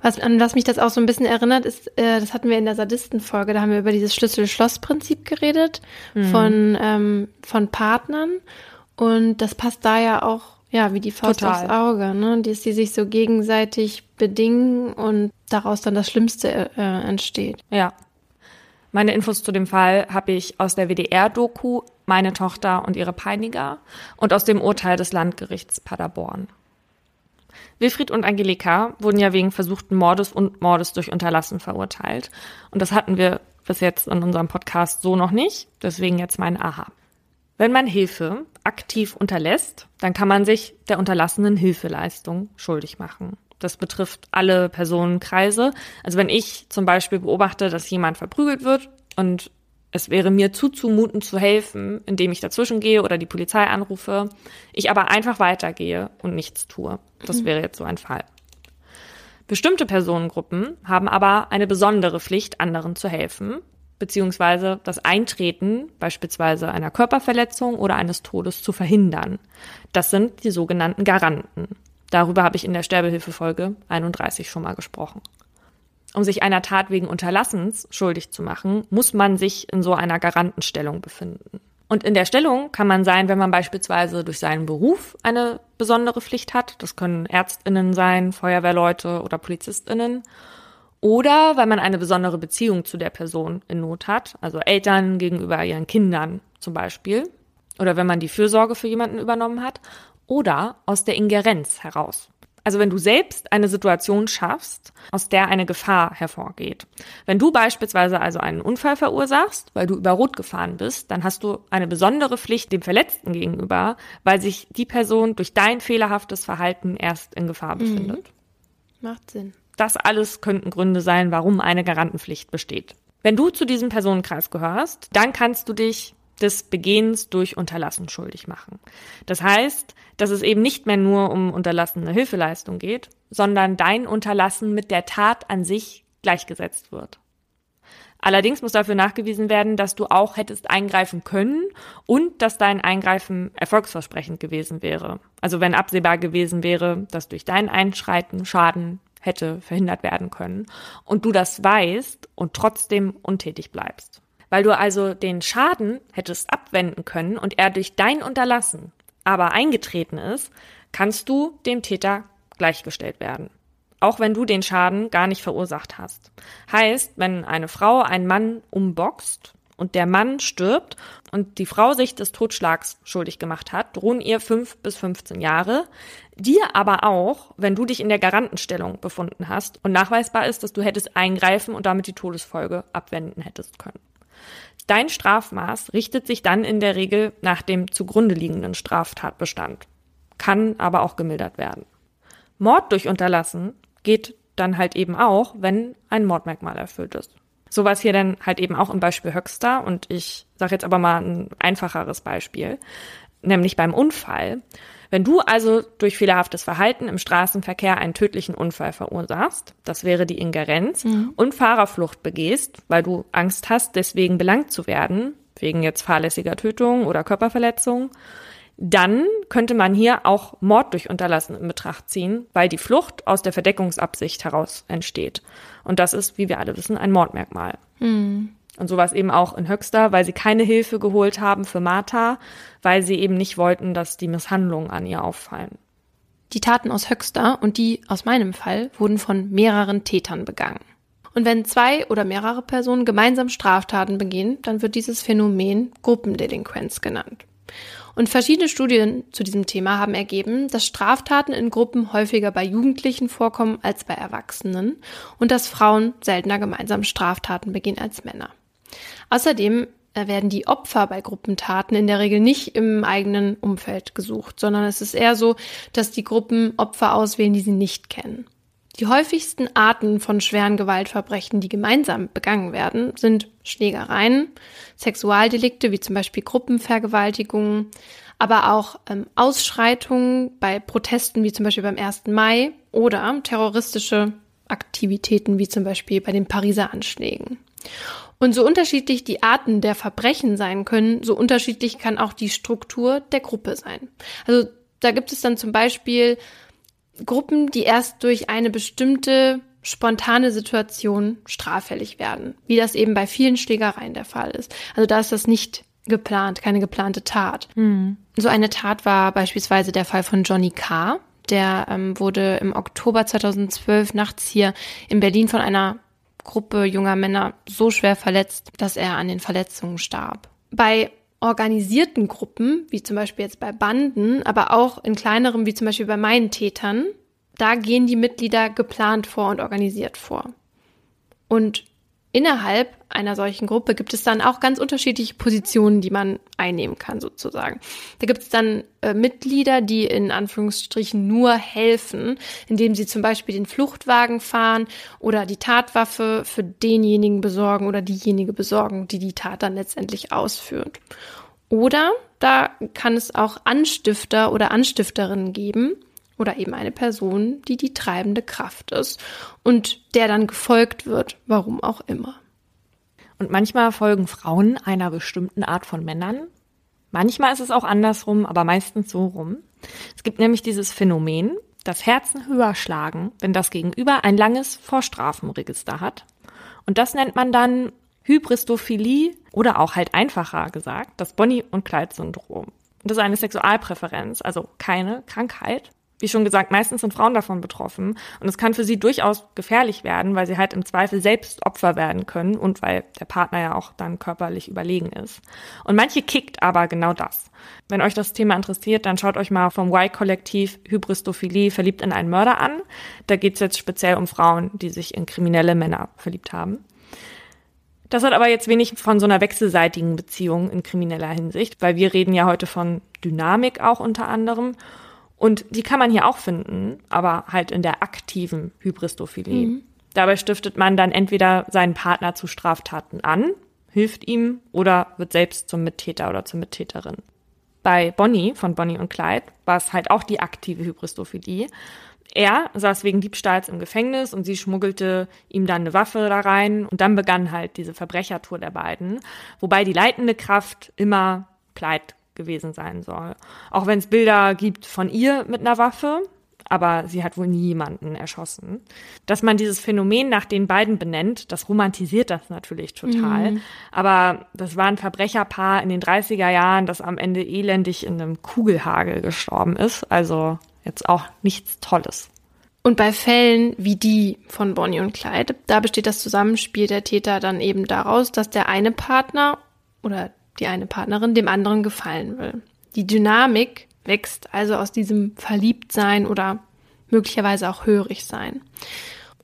Was, an was mich das auch so ein bisschen erinnert, ist, äh, das hatten wir in der Sadistenfolge, da haben wir über dieses Schlüssel-Schloss-Prinzip geredet mhm. von, ähm, von Partnern. Und das passt da ja auch, ja, wie die Faust Total. aufs Auge, ne? Dass die sich so gegenseitig bedingen und daraus dann das Schlimmste äh, entsteht. Ja. Meine Infos zu dem Fall habe ich aus der WDR-Doku Meine Tochter und ihre Peiniger und aus dem Urteil des Landgerichts Paderborn. Wilfried und Angelika wurden ja wegen versuchten Mordes und Mordes durch Unterlassen verurteilt. Und das hatten wir bis jetzt in unserem Podcast so noch nicht. Deswegen jetzt mein Aha. Wenn man Hilfe aktiv unterlässt, dann kann man sich der unterlassenen Hilfeleistung schuldig machen. Das betrifft alle Personenkreise. Also wenn ich zum Beispiel beobachte, dass jemand verprügelt wird und es wäre mir zuzumuten zu helfen, indem ich dazwischen gehe oder die Polizei anrufe, ich aber einfach weitergehe und nichts tue. Das mhm. wäre jetzt so ein Fall. Bestimmte Personengruppen haben aber eine besondere Pflicht, anderen zu helfen, beziehungsweise das Eintreten beispielsweise einer Körperverletzung oder eines Todes zu verhindern. Das sind die sogenannten Garanten. Darüber habe ich in der Sterbehilfefolge 31 schon mal gesprochen. Um sich einer Tat wegen Unterlassens schuldig zu machen, muss man sich in so einer Garantenstellung befinden. Und in der Stellung kann man sein, wenn man beispielsweise durch seinen Beruf eine besondere Pflicht hat. Das können Ärztinnen sein, Feuerwehrleute oder Polizistinnen. Oder weil man eine besondere Beziehung zu der Person in Not hat, also Eltern gegenüber ihren Kindern zum Beispiel. Oder wenn man die Fürsorge für jemanden übernommen hat. Oder aus der Ingerenz heraus. Also wenn du selbst eine Situation schaffst, aus der eine Gefahr hervorgeht. Wenn du beispielsweise also einen Unfall verursachst, weil du über Rot gefahren bist, dann hast du eine besondere Pflicht dem Verletzten gegenüber, weil sich die Person durch dein fehlerhaftes Verhalten erst in Gefahr mhm. befindet. Mhm. Macht Sinn. Das alles könnten Gründe sein, warum eine Garantenpflicht besteht. Wenn du zu diesem Personenkreis gehörst, dann kannst du dich des Begehens durch Unterlassen schuldig machen. Das heißt, dass es eben nicht mehr nur um unterlassene Hilfeleistung geht, sondern dein Unterlassen mit der Tat an sich gleichgesetzt wird. Allerdings muss dafür nachgewiesen werden, dass du auch hättest eingreifen können und dass dein Eingreifen erfolgsversprechend gewesen wäre. Also wenn absehbar gewesen wäre, dass durch dein Einschreiten Schaden hätte verhindert werden können und du das weißt und trotzdem untätig bleibst. Weil du also den Schaden hättest abwenden können und er durch dein Unterlassen aber eingetreten ist, kannst du dem Täter gleichgestellt werden. Auch wenn du den Schaden gar nicht verursacht hast. Heißt, wenn eine Frau einen Mann umboxt und der Mann stirbt und die Frau sich des Totschlags schuldig gemacht hat, drohen ihr fünf bis 15 Jahre. Dir aber auch, wenn du dich in der Garantenstellung befunden hast und nachweisbar ist, dass du hättest eingreifen und damit die Todesfolge abwenden hättest können. Dein Strafmaß richtet sich dann in der Regel nach dem zugrunde liegenden Straftatbestand. kann aber auch gemildert werden. Mord durch Unterlassen geht dann halt eben auch, wenn ein Mordmerkmal erfüllt ist. Sowas hier dann halt eben auch im Beispiel Höxter und ich sage jetzt aber mal ein einfacheres Beispiel, nämlich beim Unfall. Wenn du also durch fehlerhaftes Verhalten im Straßenverkehr einen tödlichen Unfall verursachst, das wäre die Ingerenz, mhm. und Fahrerflucht begehst, weil du Angst hast, deswegen belangt zu werden, wegen jetzt fahrlässiger Tötung oder Körperverletzung, dann könnte man hier auch Mord durch Unterlassen in Betracht ziehen, weil die Flucht aus der Verdeckungsabsicht heraus entsteht. Und das ist, wie wir alle wissen, ein Mordmerkmal. Mhm. Und sowas eben auch in Höxter, weil sie keine Hilfe geholt haben für Martha, weil sie eben nicht wollten, dass die Misshandlungen an ihr auffallen. Die Taten aus Höxter und die aus meinem Fall wurden von mehreren Tätern begangen. Und wenn zwei oder mehrere Personen gemeinsam Straftaten begehen, dann wird dieses Phänomen Gruppendelinquenz genannt. Und verschiedene Studien zu diesem Thema haben ergeben, dass Straftaten in Gruppen häufiger bei Jugendlichen vorkommen als bei Erwachsenen und dass Frauen seltener gemeinsam Straftaten begehen als Männer. Außerdem äh, werden die Opfer bei Gruppentaten in der Regel nicht im eigenen Umfeld gesucht, sondern es ist eher so, dass die Gruppen Opfer auswählen, die sie nicht kennen. Die häufigsten Arten von schweren Gewaltverbrechen, die gemeinsam begangen werden, sind Schlägereien, Sexualdelikte wie zum Beispiel Gruppenvergewaltigungen, aber auch ähm, Ausschreitungen bei Protesten wie zum Beispiel beim 1. Mai oder terroristische Aktivitäten wie zum Beispiel bei den Pariser Anschlägen. Und so unterschiedlich die Arten der Verbrechen sein können, so unterschiedlich kann auch die Struktur der Gruppe sein. Also da gibt es dann zum Beispiel Gruppen, die erst durch eine bestimmte spontane Situation straffällig werden, wie das eben bei vielen Schlägereien der Fall ist. Also da ist das nicht geplant, keine geplante Tat. Mhm. So eine Tat war beispielsweise der Fall von Johnny K. Der ähm, wurde im Oktober 2012 nachts hier in Berlin von einer Gruppe junger Männer so schwer verletzt, dass er an den Verletzungen starb. Bei organisierten Gruppen, wie zum Beispiel jetzt bei Banden, aber auch in kleinerem, wie zum Beispiel bei meinen Tätern, da gehen die Mitglieder geplant vor und organisiert vor. Und innerhalb einer solchen Gruppe gibt es dann auch ganz unterschiedliche Positionen, die man einnehmen kann, sozusagen. Da gibt es dann äh, Mitglieder, die in Anführungsstrichen nur helfen, indem sie zum Beispiel den Fluchtwagen fahren oder die Tatwaffe für denjenigen besorgen oder diejenige besorgen, die die Tat dann letztendlich ausführt. Oder da kann es auch Anstifter oder Anstifterinnen geben, oder eben eine Person, die die treibende Kraft ist und der dann gefolgt wird, warum auch immer. Und manchmal folgen Frauen einer bestimmten Art von Männern. Manchmal ist es auch andersrum, aber meistens so rum. Es gibt nämlich dieses Phänomen, dass Herzen höher schlagen, wenn das Gegenüber ein langes Vorstrafenregister hat. Und das nennt man dann Hybristophilie oder auch halt einfacher gesagt das Bonnie- und Clyde-Syndrom. Das ist eine Sexualpräferenz, also keine Krankheit wie schon gesagt, meistens sind Frauen davon betroffen. Und es kann für sie durchaus gefährlich werden, weil sie halt im Zweifel selbst Opfer werden können und weil der Partner ja auch dann körperlich überlegen ist. Und manche kickt aber genau das. Wenn euch das Thema interessiert, dann schaut euch mal vom Y-Kollektiv Hybristophilie verliebt in einen Mörder an. Da geht es jetzt speziell um Frauen, die sich in kriminelle Männer verliebt haben. Das hat aber jetzt wenig von so einer wechselseitigen Beziehung in krimineller Hinsicht, weil wir reden ja heute von Dynamik auch unter anderem. Und die kann man hier auch finden, aber halt in der aktiven Hybristophilie. Mhm. Dabei stiftet man dann entweder seinen Partner zu Straftaten an, hilft ihm oder wird selbst zum Mittäter oder zur Mittäterin. Bei Bonnie von Bonnie und Clyde war es halt auch die aktive Hybristophilie. Er saß wegen Diebstahls im Gefängnis und sie schmuggelte ihm dann eine Waffe da rein und dann begann halt diese Verbrechertour der beiden, wobei die leitende Kraft immer Clyde gewesen sein soll. Auch wenn es Bilder gibt von ihr mit einer Waffe, aber sie hat wohl nie jemanden erschossen. Dass man dieses Phänomen nach den beiden benennt, das romantisiert das natürlich total. Mhm. Aber das war ein Verbrecherpaar in den 30er Jahren, das am Ende elendig in einem Kugelhagel gestorben ist. Also jetzt auch nichts Tolles. Und bei Fällen wie die von Bonnie und Clyde, da besteht das Zusammenspiel der Täter dann eben daraus, dass der eine Partner oder die eine Partnerin dem anderen gefallen will. Die Dynamik wächst also aus diesem Verliebtsein oder möglicherweise auch hörig sein.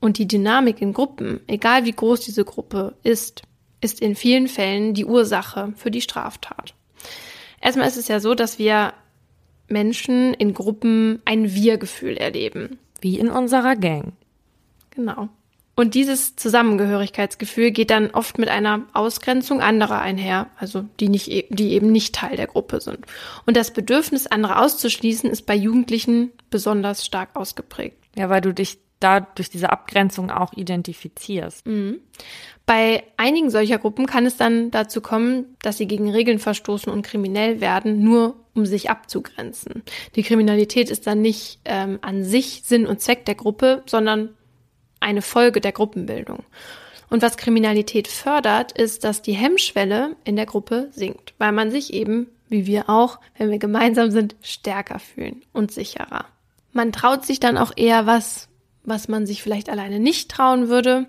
Und die Dynamik in Gruppen, egal wie groß diese Gruppe ist, ist in vielen Fällen die Ursache für die Straftat. Erstmal ist es ja so, dass wir Menschen in Gruppen ein Wir-Gefühl erleben. Wie in unserer Gang. Genau. Und dieses Zusammengehörigkeitsgefühl geht dann oft mit einer Ausgrenzung anderer einher, also die nicht, e-, die eben nicht Teil der Gruppe sind. Und das Bedürfnis, andere auszuschließen, ist bei Jugendlichen besonders stark ausgeprägt. Ja, weil du dich da durch diese Abgrenzung auch identifizierst. Mhm. Bei einigen solcher Gruppen kann es dann dazu kommen, dass sie gegen Regeln verstoßen und kriminell werden, nur um sich abzugrenzen. Die Kriminalität ist dann nicht ähm, an sich Sinn und Zweck der Gruppe, sondern eine Folge der Gruppenbildung. Und was Kriminalität fördert, ist, dass die Hemmschwelle in der Gruppe sinkt, weil man sich eben, wie wir auch, wenn wir gemeinsam sind, stärker fühlen und sicherer. Man traut sich dann auch eher was, was man sich vielleicht alleine nicht trauen würde.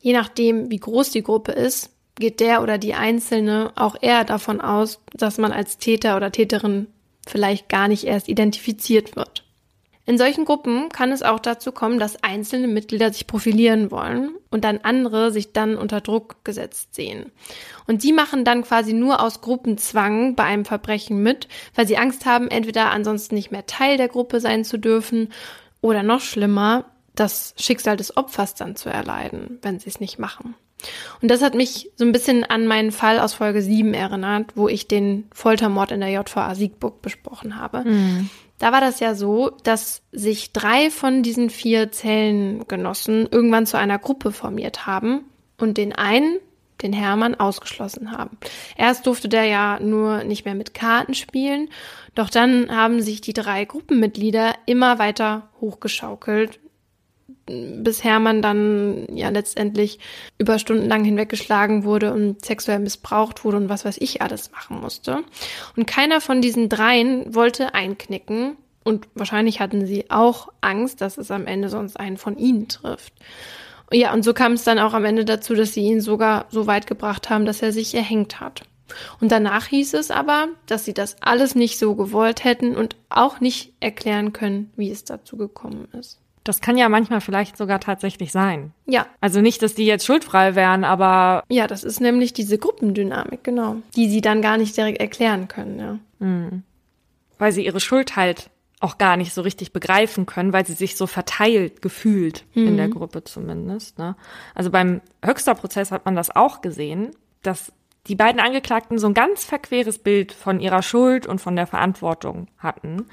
Je nachdem, wie groß die Gruppe ist, geht der oder die Einzelne auch eher davon aus, dass man als Täter oder Täterin vielleicht gar nicht erst identifiziert wird. In solchen Gruppen kann es auch dazu kommen, dass einzelne Mitglieder sich profilieren wollen und dann andere sich dann unter Druck gesetzt sehen. Und die machen dann quasi nur aus Gruppenzwang bei einem Verbrechen mit, weil sie Angst haben, entweder ansonsten nicht mehr Teil der Gruppe sein zu dürfen oder noch schlimmer, das Schicksal des Opfers dann zu erleiden, wenn sie es nicht machen. Und das hat mich so ein bisschen an meinen Fall aus Folge 7 erinnert, wo ich den Foltermord in der JVA Siegburg besprochen habe. Mhm. Da war das ja so, dass sich drei von diesen vier Zellengenossen irgendwann zu einer Gruppe formiert haben und den einen, den Hermann, ausgeschlossen haben. Erst durfte der ja nur nicht mehr mit Karten spielen, doch dann haben sich die drei Gruppenmitglieder immer weiter hochgeschaukelt, bis Hermann dann ja letztendlich über Stunden lang hinweggeschlagen wurde und sexuell missbraucht wurde und was weiß ich alles machen musste. Und keiner von diesen dreien wollte einknicken und wahrscheinlich hatten sie auch Angst, dass es am Ende sonst einen von ihnen trifft. Ja, und so kam es dann auch am Ende dazu, dass sie ihn sogar so weit gebracht haben, dass er sich erhängt hat. Und danach hieß es aber, dass sie das alles nicht so gewollt hätten und auch nicht erklären können, wie es dazu gekommen ist. Das kann ja manchmal vielleicht sogar tatsächlich sein. Ja. Also nicht, dass die jetzt schuldfrei wären, aber. Ja, das ist nämlich diese Gruppendynamik, genau. Die sie dann gar nicht direkt erklären können, ja. Mhm. Weil sie ihre Schuld halt auch gar nicht so richtig begreifen können, weil sie sich so verteilt gefühlt, mhm. in der Gruppe zumindest. Ne? Also beim Höchster-Prozess hat man das auch gesehen, dass die beiden Angeklagten so ein ganz verqueres Bild von ihrer Schuld und von der Verantwortung hatten.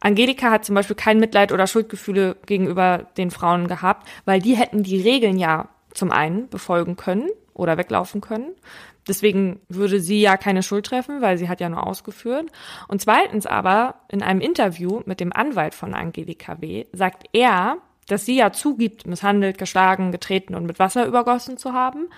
Angelika hat zum Beispiel kein Mitleid oder Schuldgefühle gegenüber den Frauen gehabt, weil die hätten die Regeln ja zum einen befolgen können oder weglaufen können. Deswegen würde sie ja keine Schuld treffen, weil sie hat ja nur ausgeführt. Und zweitens aber in einem Interview mit dem Anwalt von Angelika W. sagt er, dass sie ja zugibt, misshandelt, geschlagen, getreten und mit Wasser übergossen zu haben.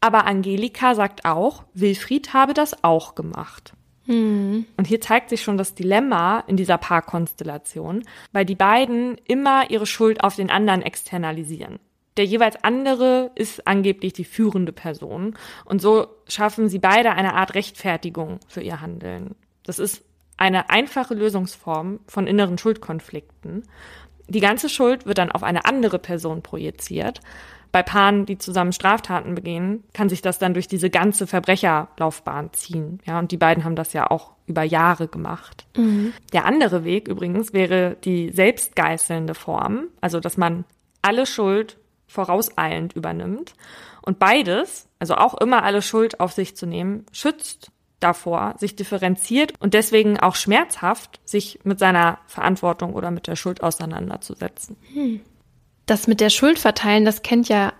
Aber Angelika sagt auch, Wilfried habe das auch gemacht. Mhm. Und hier zeigt sich schon das Dilemma in dieser Paarkonstellation, weil die beiden immer ihre Schuld auf den anderen externalisieren. Der jeweils andere ist angeblich die führende Person und so schaffen sie beide eine Art Rechtfertigung für ihr Handeln. Das ist eine einfache Lösungsform von inneren Schuldkonflikten. Die ganze Schuld wird dann auf eine andere Person projiziert bei Paaren, die zusammen Straftaten begehen, kann sich das dann durch diese ganze Verbrecherlaufbahn ziehen. Ja, und die beiden haben das ja auch über Jahre gemacht. Mhm. Der andere Weg übrigens wäre die selbstgeißelnde Form, also dass man alle Schuld vorauseilend übernimmt. Und beides, also auch immer alle Schuld auf sich zu nehmen, schützt davor, sich differenziert und deswegen auch schmerzhaft sich mit seiner Verantwortung oder mit der Schuld auseinanderzusetzen. Hm das mit der Schuld verteilen, das kennt ja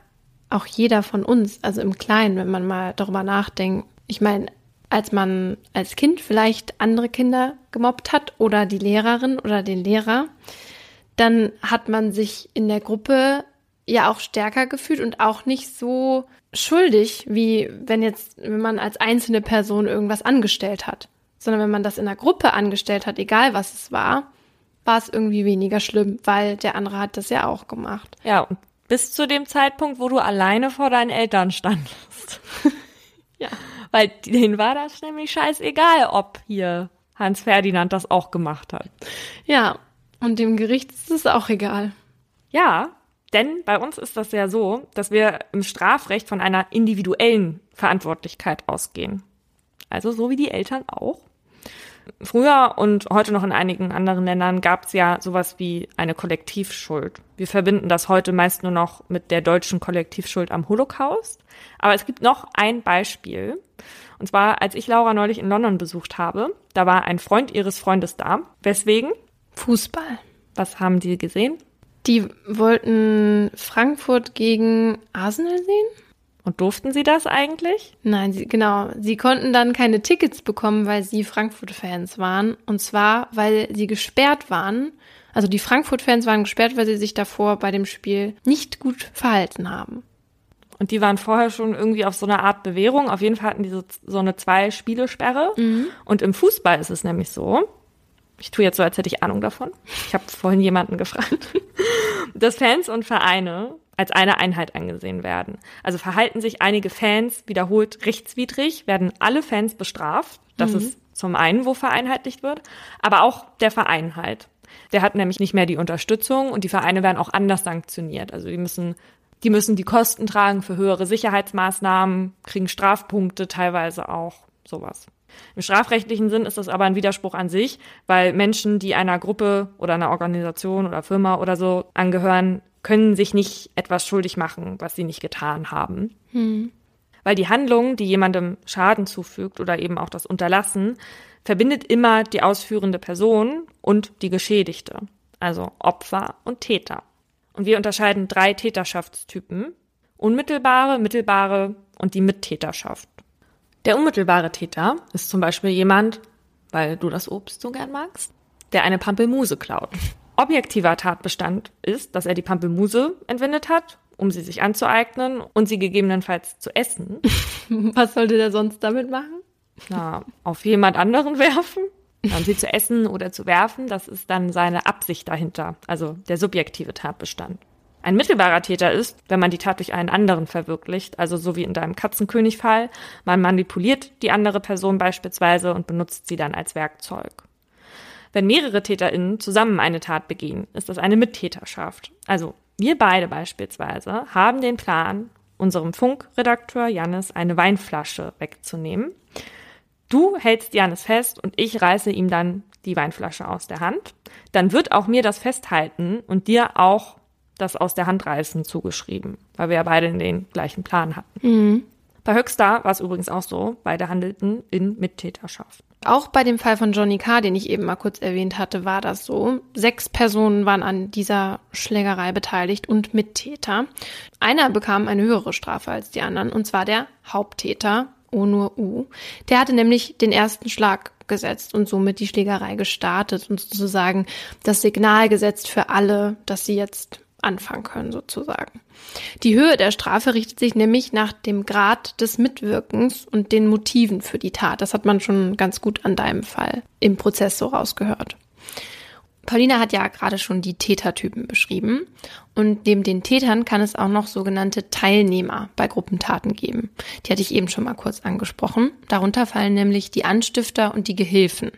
auch jeder von uns, also im Kleinen, wenn man mal darüber nachdenkt. Ich meine, als man als Kind vielleicht andere Kinder gemobbt hat oder die Lehrerin oder den Lehrer, dann hat man sich in der Gruppe ja auch stärker gefühlt und auch nicht so schuldig, wie wenn jetzt, wenn man als einzelne Person irgendwas angestellt hat. Sondern wenn man das in der Gruppe angestellt hat, egal was es war, war es irgendwie weniger schlimm, weil der andere hat das ja auch gemacht. Ja, und bis zu dem Zeitpunkt, wo du alleine vor deinen Eltern standest. ja. Weil denen war das nämlich scheißegal, ob hier Hans Ferdinand das auch gemacht hat. Ja, und dem Gericht ist es auch egal. Ja, denn bei uns ist das ja so, dass wir im Strafrecht von einer individuellen Verantwortlichkeit ausgehen. Also so wie die Eltern auch. Früher und heute noch in einigen anderen Ländern gab es ja sowas wie eine Kollektivschuld. Wir verbinden das heute meist nur noch mit der deutschen Kollektivschuld am Holocaust. Aber es gibt noch ein Beispiel. Und zwar, als ich Laura neulich in London besucht habe, da war ein Freund ihres Freundes da. Weswegen? Fußball. Was haben die gesehen? Die wollten Frankfurt gegen Arsenal sehen? Und durften sie das eigentlich? Nein, sie, genau. Sie konnten dann keine Tickets bekommen, weil sie Frankfurt-Fans waren. Und zwar, weil sie gesperrt waren. Also die Frankfurt-Fans waren gesperrt, weil sie sich davor bei dem Spiel nicht gut verhalten haben. Und die waren vorher schon irgendwie auf so einer Art Bewährung. Auf jeden Fall hatten die so, so eine Zwei-Spiele-Sperre. Mhm. Und im Fußball ist es nämlich so, ich tue jetzt so, als hätte ich Ahnung davon. Ich habe vorhin jemanden gefragt, dass Fans und Vereine als eine Einheit angesehen werden. Also verhalten sich einige Fans wiederholt rechtswidrig, werden alle Fans bestraft. Das mhm. ist zum einen, wo vereinheitlicht wird, aber auch der Verein halt. Der hat nämlich nicht mehr die Unterstützung und die Vereine werden auch anders sanktioniert. Also die müssen die müssen die Kosten tragen für höhere Sicherheitsmaßnahmen, kriegen Strafpunkte teilweise auch sowas. Im strafrechtlichen Sinn ist das aber ein Widerspruch an sich, weil Menschen, die einer Gruppe oder einer Organisation oder Firma oder so angehören, können sich nicht etwas schuldig machen, was sie nicht getan haben. Hm. Weil die Handlung, die jemandem Schaden zufügt oder eben auch das Unterlassen, verbindet immer die ausführende Person und die Geschädigte, also Opfer und Täter. Und wir unterscheiden drei Täterschaftstypen. Unmittelbare, mittelbare und die Mittäterschaft. Der unmittelbare Täter ist zum Beispiel jemand, weil du das Obst so gern magst, der eine Pampelmuse klaut. Objektiver Tatbestand ist, dass er die Pampelmuse entwendet hat, um sie sich anzueignen und sie gegebenenfalls zu essen. Was sollte der sonst damit machen? Na, auf jemand anderen werfen. Dann sie zu essen oder zu werfen, das ist dann seine Absicht dahinter, also der subjektive Tatbestand. Ein mittelbarer Täter ist, wenn man die Tat durch einen anderen verwirklicht, also so wie in deinem Katzenkönig-Fall, man manipuliert die andere Person beispielsweise und benutzt sie dann als Werkzeug. Wenn mehrere TäterInnen zusammen eine Tat begehen, ist das eine Mittäterschaft. Also wir beide beispielsweise haben den Plan, unserem Funkredakteur Jannis eine Weinflasche wegzunehmen. Du hältst Jannis fest und ich reiße ihm dann die Weinflasche aus der Hand. Dann wird auch mir das Festhalten und dir auch das aus der Hand reißen zugeschrieben, weil wir ja beide den gleichen Plan hatten. Mhm. Bei Höxter war es übrigens auch so, beide handelten in Mittäterschaft. Auch bei dem Fall von Johnny K., den ich eben mal kurz erwähnt hatte, war das so. Sechs Personen waren an dieser Schlägerei beteiligt und Mittäter. Einer bekam eine höhere Strafe als die anderen, und zwar der Haupttäter, Onur U. Der hatte nämlich den ersten Schlag gesetzt und somit die Schlägerei gestartet und sozusagen das Signal gesetzt für alle, dass sie jetzt anfangen können, sozusagen. Die Höhe der Strafe richtet sich nämlich nach dem Grad des Mitwirkens und den Motiven für die Tat. Das hat man schon ganz gut an deinem Fall im Prozess so rausgehört. Paulina hat ja gerade schon die Tätertypen beschrieben und neben den Tätern kann es auch noch sogenannte Teilnehmer bei Gruppentaten geben. Die hatte ich eben schon mal kurz angesprochen. Darunter fallen nämlich die Anstifter und die Gehilfen.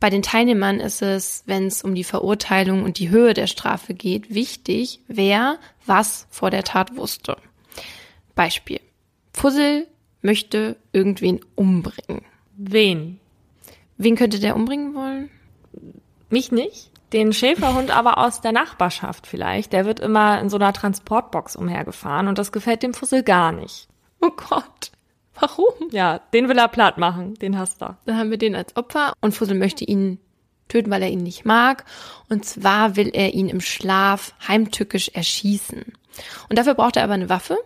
Bei den Teilnehmern ist es, wenn es um die Verurteilung und die Höhe der Strafe geht, wichtig, wer was vor der Tat wusste. Beispiel. Fussel möchte irgendwen umbringen. Wen? Wen könnte der umbringen wollen? Mich nicht. Den Schäferhund aber aus der Nachbarschaft vielleicht. Der wird immer in so einer Transportbox umhergefahren und das gefällt dem Fussel gar nicht. Oh Gott. Warum? Ja, den will er platt machen, den hasst er. Dann haben wir den als Opfer und Fussel möchte ihn töten, weil er ihn nicht mag. Und zwar will er ihn im Schlaf heimtückisch erschießen. Und dafür braucht er aber eine Waffe.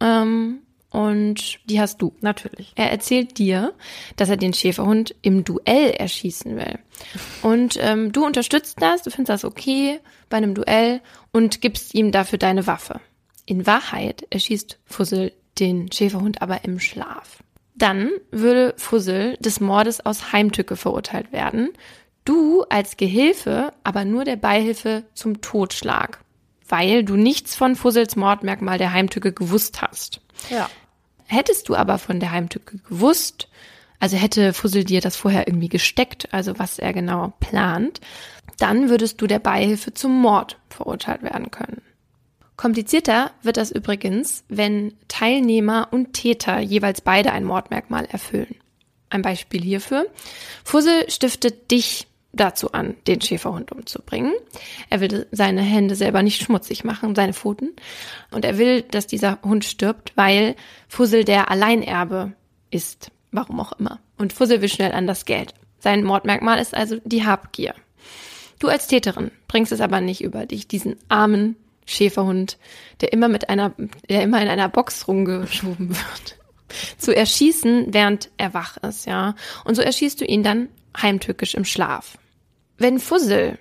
Ähm, und die hast du. Natürlich. Er erzählt dir, dass er den Schäferhund im Duell erschießen will. Und ähm, du unterstützt das, du findest das okay bei einem Duell und gibst ihm dafür deine Waffe. In Wahrheit erschießt Fussel den Schäferhund aber im Schlaf. Dann würde Fussel des Mordes aus Heimtücke verurteilt werden. Du als Gehilfe aber nur der Beihilfe zum Totschlag, weil du nichts von Fussels Mordmerkmal der Heimtücke gewusst hast. Ja. Hättest du aber von der Heimtücke gewusst, also hätte Fussel dir das vorher irgendwie gesteckt, also was er genau plant, dann würdest du der Beihilfe zum Mord verurteilt werden können. Komplizierter wird das übrigens, wenn Teilnehmer und Täter jeweils beide ein Mordmerkmal erfüllen. ein Beispiel hierfür. Fussel stiftet dich dazu an, den Schäferhund umzubringen. Er will seine Hände selber nicht schmutzig machen, seine Pfoten. Und er will, dass dieser Hund stirbt, weil Fussel der Alleinerbe ist. Warum auch immer. Und Fussel will schnell an das Geld. Sein Mordmerkmal ist also die Habgier. Du als Täterin bringst es aber nicht über dich, diesen armen Schäferhund, der immer mit einer, der immer in einer Box rumgeschoben wird, zu erschießen, während er wach ist, ja. Und so erschießt du ihn dann heimtückisch im Schlaf. Wenn Fussel,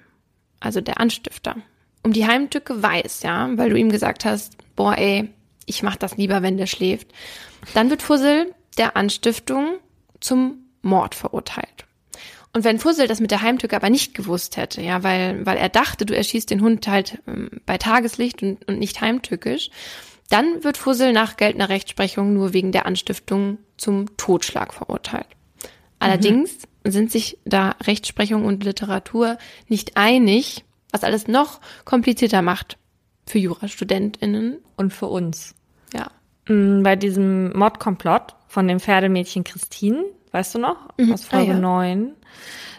also der Anstifter, um die Heimtücke weiß, ja, weil du ihm gesagt hast, boah, ey, ich mach das lieber, wenn der schläft, dann wird Fussel der Anstiftung zum Mord verurteilt. Und wenn Fussel das mit der Heimtücke aber nicht gewusst hätte, ja, weil, weil er dachte, du erschießt den Hund halt ähm, bei Tageslicht und, und nicht heimtückisch, dann wird Fussel nach geltender Rechtsprechung nur wegen der Anstiftung zum Totschlag verurteilt. Allerdings mhm. sind sich da Rechtsprechung und Literatur nicht einig, was alles noch komplizierter macht für JurastudentInnen. Und für uns. Ja. Mm, bei diesem Mordkomplott von dem Pferdemädchen Christine, weißt du noch? Mhm. Aus Folge Ah, ja. 9.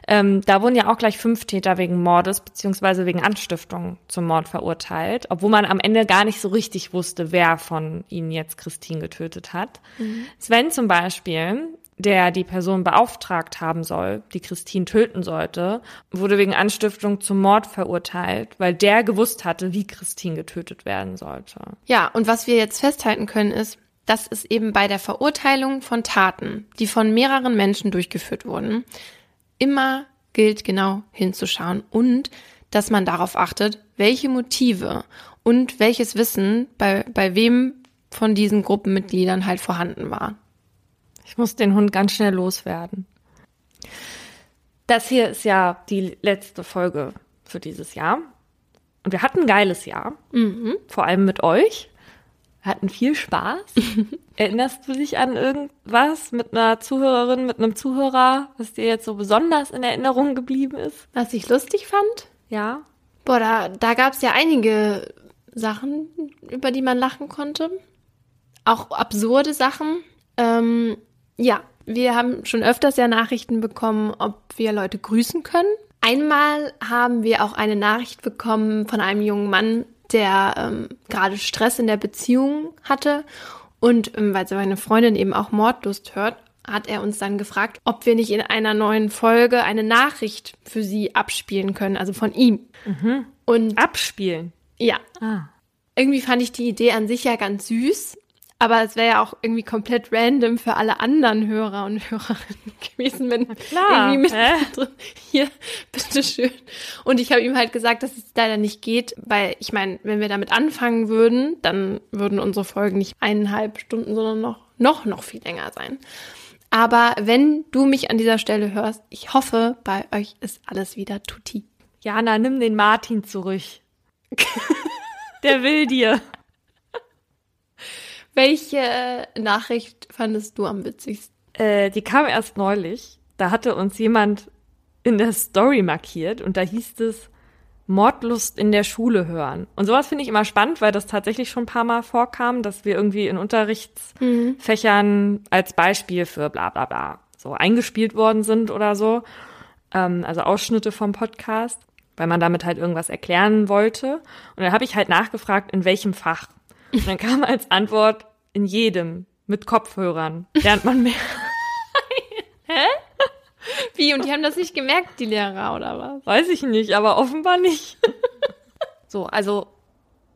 Ähm, da wurden ja auch gleich fünf Täter wegen Mordes beziehungsweise wegen Anstiftung zum Mord verurteilt, obwohl man am Ende gar nicht so richtig wusste, wer von ihnen jetzt Christine getötet hat. Sven zum Beispiel, der die Person beauftragt haben soll, die Christine töten sollte, wurde wegen Anstiftung zum Mord verurteilt, weil der gewusst hatte, wie Christine getötet werden sollte. Ja, und was wir jetzt festhalten können ist, dass es eben bei der Verurteilung von Taten, die von mehreren Menschen durchgeführt wurden, immer gilt, genau hinzuschauen und dass man darauf achtet, welche Motive und welches Wissen bei, bei wem von diesen Gruppenmitgliedern halt vorhanden war. Ich muss den Hund ganz schnell loswerden. Das hier ist ja die letzte Folge für dieses Jahr. Und wir hatten ein geiles Jahr. Vor allem mit euch. Hatten viel Spaß. Erinnerst du dich an irgendwas mit einer Zuhörerin, mit einem Zuhörer, was dir jetzt so besonders in Erinnerung geblieben ist? Was ich lustig fand? Ja. Boah, da, da gab es ja einige Sachen, über die man lachen konnte. Auch absurde Sachen. Ähm, ja, wir haben schon öfters ja Nachrichten bekommen, ob wir Leute grüßen können. Einmal haben wir auch eine Nachricht bekommen von einem jungen Mann, der ähm, gerade Stress in der Beziehung hatte. Und ähm, weil seine Freundin eben auch Mordlust hört, hat er uns dann gefragt, ob wir nicht in einer neuen Folge eine Nachricht für sie abspielen können, also von ihm. Und Abspielen. ja, Ah. irgendwie fand ich die Idee an sich ja ganz süß, aber es wäre ja auch irgendwie komplett random für alle anderen Hörer und Hörerinnen gewesen, wenn irgendwie mit drin, hier, bitteschön. Und ich habe ihm halt gesagt, dass es leider nicht geht, weil ich meine, wenn wir damit anfangen würden, dann würden unsere Folgen nicht eineinhalb Stunden, sondern noch, noch, noch viel länger sein. Aber wenn du mich an dieser Stelle hörst, ich hoffe, bei euch ist alles wieder tutti. Jana, nimm den Martin zurück. Der will dir. Welche Nachricht fandest du am witzigsten? Äh, die kam erst neulich. Da hatte uns jemand in der Story markiert und da hieß es Mordlust in der Schule hören. Und sowas finde ich immer spannend, weil das tatsächlich schon ein paar Mal vorkam, dass wir irgendwie in Unterrichtsfächern als Beispiel für bla bla bla so eingespielt worden sind oder so. Ähm, also Ausschnitte vom Podcast, weil man damit halt irgendwas erklären wollte. Und dann habe ich halt nachgefragt, in welchem Fach. Und dann kam als Antwort, in jedem, mit Kopfhörern. Lernt man mehr. Wie? Und die haben das nicht gemerkt, die Lehrer, oder was? Weiß ich nicht, aber offenbar nicht. so, also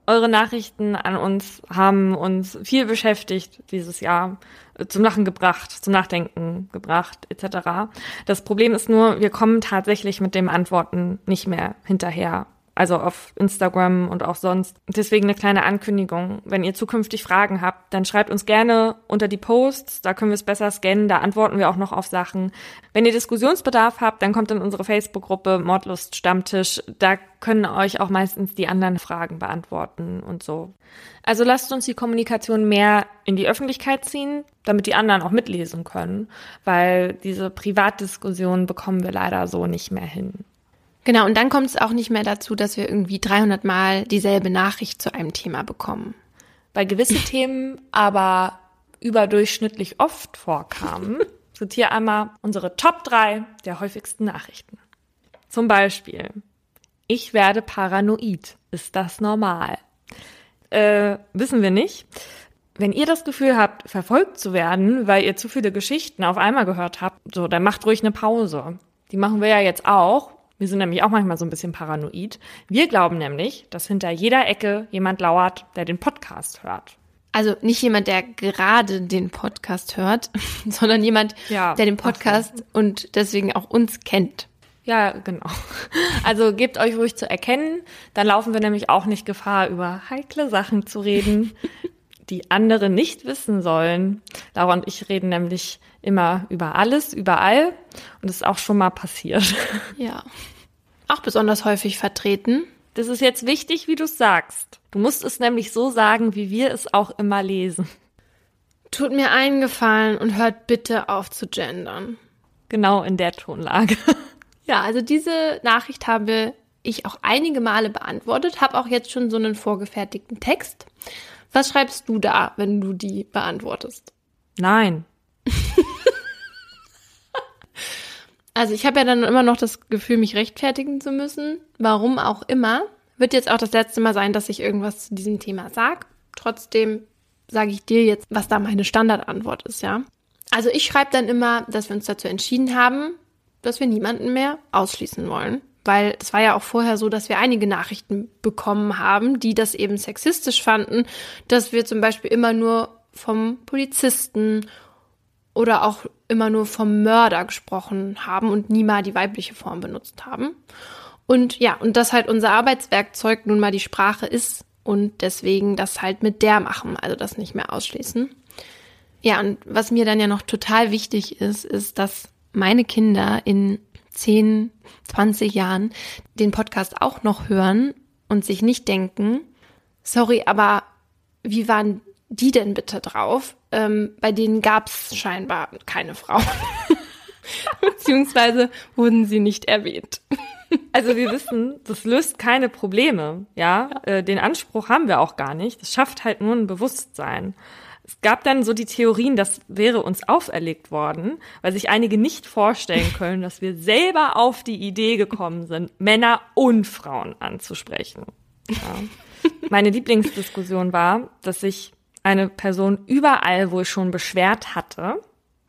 eure Nachrichten an uns haben uns viel beschäftigt dieses Jahr, äh, zum Lachen gebracht, zum Nachdenken gebracht, etc. Das Problem ist nur, wir kommen tatsächlich mit dem Antworten nicht mehr hinterher. Also auf Instagram und auch sonst. Deswegen eine kleine Ankündigung. Wenn ihr zukünftig Fragen habt, dann schreibt uns gerne unter die Posts. Da können wir es besser scannen. Da antworten wir auch noch auf Sachen. Wenn ihr Diskussionsbedarf habt, dann kommt in unsere Facebook-Gruppe Mordlust Stammtisch. Da können euch auch meistens die anderen Fragen beantworten und so. Also lasst uns die Kommunikation mehr in die Öffentlichkeit ziehen, damit die anderen auch mitlesen können, weil diese Privatdiskussion bekommen wir leider so nicht mehr hin. Genau, und dann kommt es auch nicht mehr dazu, dass wir irgendwie 300 Mal dieselbe Nachricht zu einem Thema bekommen. Weil gewisse Themen aber überdurchschnittlich oft vorkamen, zitiere einmal unsere Top 3 der häufigsten Nachrichten. Zum Beispiel, ich werde paranoid. Ist das normal? Äh, wissen wir nicht. Wenn ihr das Gefühl habt, verfolgt zu werden, weil ihr zu viele Geschichten auf einmal gehört habt, so, dann macht ruhig eine Pause. Die machen wir ja jetzt auch. Wir sind nämlich auch manchmal so ein bisschen paranoid. Wir glauben nämlich, dass hinter jeder Ecke jemand lauert, der den Podcast hört. Also nicht jemand, der gerade den Podcast hört, sondern jemand, ja, der den Podcast und deswegen auch uns kennt. Ja, genau. Also gebt euch ruhig zu erkennen, dann laufen wir nämlich auch nicht Gefahr, über heikle Sachen zu reden, die andere nicht wissen sollen. Laura und ich reden nämlich immer über alles, überall und das ist auch schon mal passiert. Ja. Auch besonders häufig vertreten. Das ist jetzt wichtig, wie du es sagst. Du musst es nämlich so sagen, wie wir es auch immer lesen. Tut mir einen Gefallen und hört bitte auf zu gendern. Genau in der Tonlage. Ja, also diese Nachricht habe ich auch einige Male beantwortet, habe auch jetzt schon so einen vorgefertigten Text. Was schreibst du da, wenn du die beantwortest? Nein. also ich habe ja dann immer noch das Gefühl, mich rechtfertigen zu müssen. Warum auch immer. Wird jetzt auch das letzte Mal sein, dass ich irgendwas zu diesem Thema sage. Trotzdem sage ich dir jetzt, was da meine Standardantwort ist, ja. Also ich schreibe dann immer, dass wir uns dazu entschieden haben, dass wir niemanden mehr ausschließen wollen. Weil es war ja auch vorher so, dass wir einige Nachrichten bekommen haben, die das eben sexistisch fanden, dass wir zum Beispiel immer nur vom Polizisten oder auch immer nur vom Mörder gesprochen haben und nie mal die weibliche Form benutzt haben. Und ja, und dass halt unser Arbeitswerkzeug nun mal die Sprache ist und deswegen das halt mit der machen, also das nicht mehr ausschließen. Ja, und was mir dann ja noch total wichtig ist, ist, dass meine Kinder in 10, 20 Jahren den Podcast auch noch hören und sich nicht denken, sorry, aber wie waren die denn bitte drauf? Ähm, bei denen gab es scheinbar keine Frauen. Beziehungsweise wurden sie nicht erwähnt. Also wir wissen, das löst keine Probleme, ja. ja. Äh, den Anspruch haben wir auch gar nicht. Das schafft halt nur ein Bewusstsein. Es gab dann so die Theorien, das wäre uns auferlegt worden, weil sich einige nicht vorstellen können, dass wir selber auf die Idee gekommen sind, Männer und Frauen anzusprechen. Ja. Meine Lieblingsdiskussion war, dass sich eine Person überall wohl schon beschwert hatte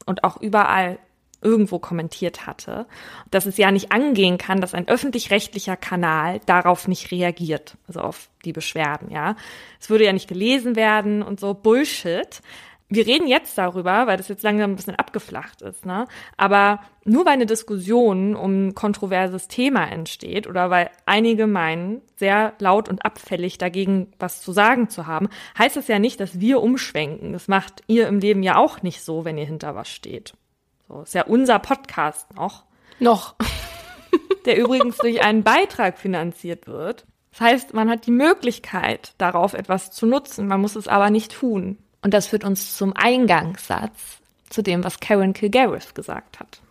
und auch überall irgendwo kommentiert hatte, dass es ja nicht angehen kann, dass ein öffentlich-rechtlicher Kanal darauf nicht reagiert, also auf die Beschwerden, ja. Es würde ja nicht gelesen werden und so Bullshit. Wir reden jetzt darüber, weil das jetzt langsam ein bisschen abgeflacht ist, ne? Aber nur weil eine Diskussion um ein kontroverses Thema entsteht oder weil einige meinen, sehr laut und abfällig dagegen was zu sagen zu haben, heißt das ja nicht, dass wir umschwenken. Das macht ihr im Leben ja auch nicht so, wenn ihr hinter was steht. So ist ja unser Podcast noch. Noch. der übrigens durch einen Beitrag finanziert wird. Das heißt, man hat die Möglichkeit, darauf etwas zu nutzen, man muss es aber nicht tun. Und das führt uns zum Eingangssatz, zu dem, was Karen Kilgariff gesagt hat.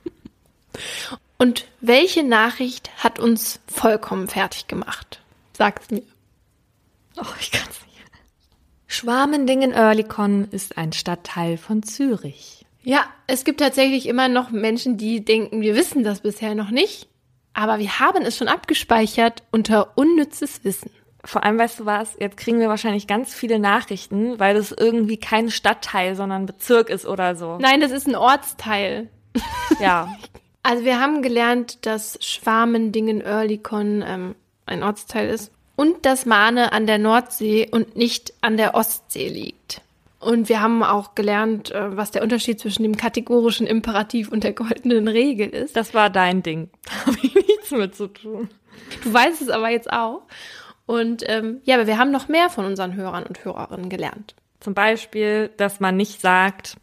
Und welche Nachricht hat uns vollkommen fertig gemacht? Sag's mir. Oh, ich kann's nicht. Schwarmendingen-Oerlikon ist ein Stadtteil von Zürich. Ja, es gibt tatsächlich immer noch Menschen, die denken, wir wissen das bisher noch nicht, aber wir haben es schon abgespeichert unter unnützes Wissen. Vor allem, weißt du was, jetzt kriegen wir wahrscheinlich ganz viele Nachrichten, weil das irgendwie kein Stadtteil, sondern Bezirk ist oder so. Nein, das ist ein Ortsteil. Ja. Also wir haben gelernt, dass Schwarmendingen-Oerlikon ähm, ein Ortsteil ist und dass Mahne an der Nordsee und nicht an der Ostsee liegt. Und wir haben auch gelernt, äh, was der Unterschied zwischen dem kategorischen Imperativ und der goldenen Regel ist. Das war dein Ding. Da habe ich nichts mit zu tun. Du weißt es aber jetzt auch. Und ähm, ja, aber wir haben noch mehr von unseren Hörern und Hörerinnen gelernt. Zum Beispiel, dass man nicht sagt,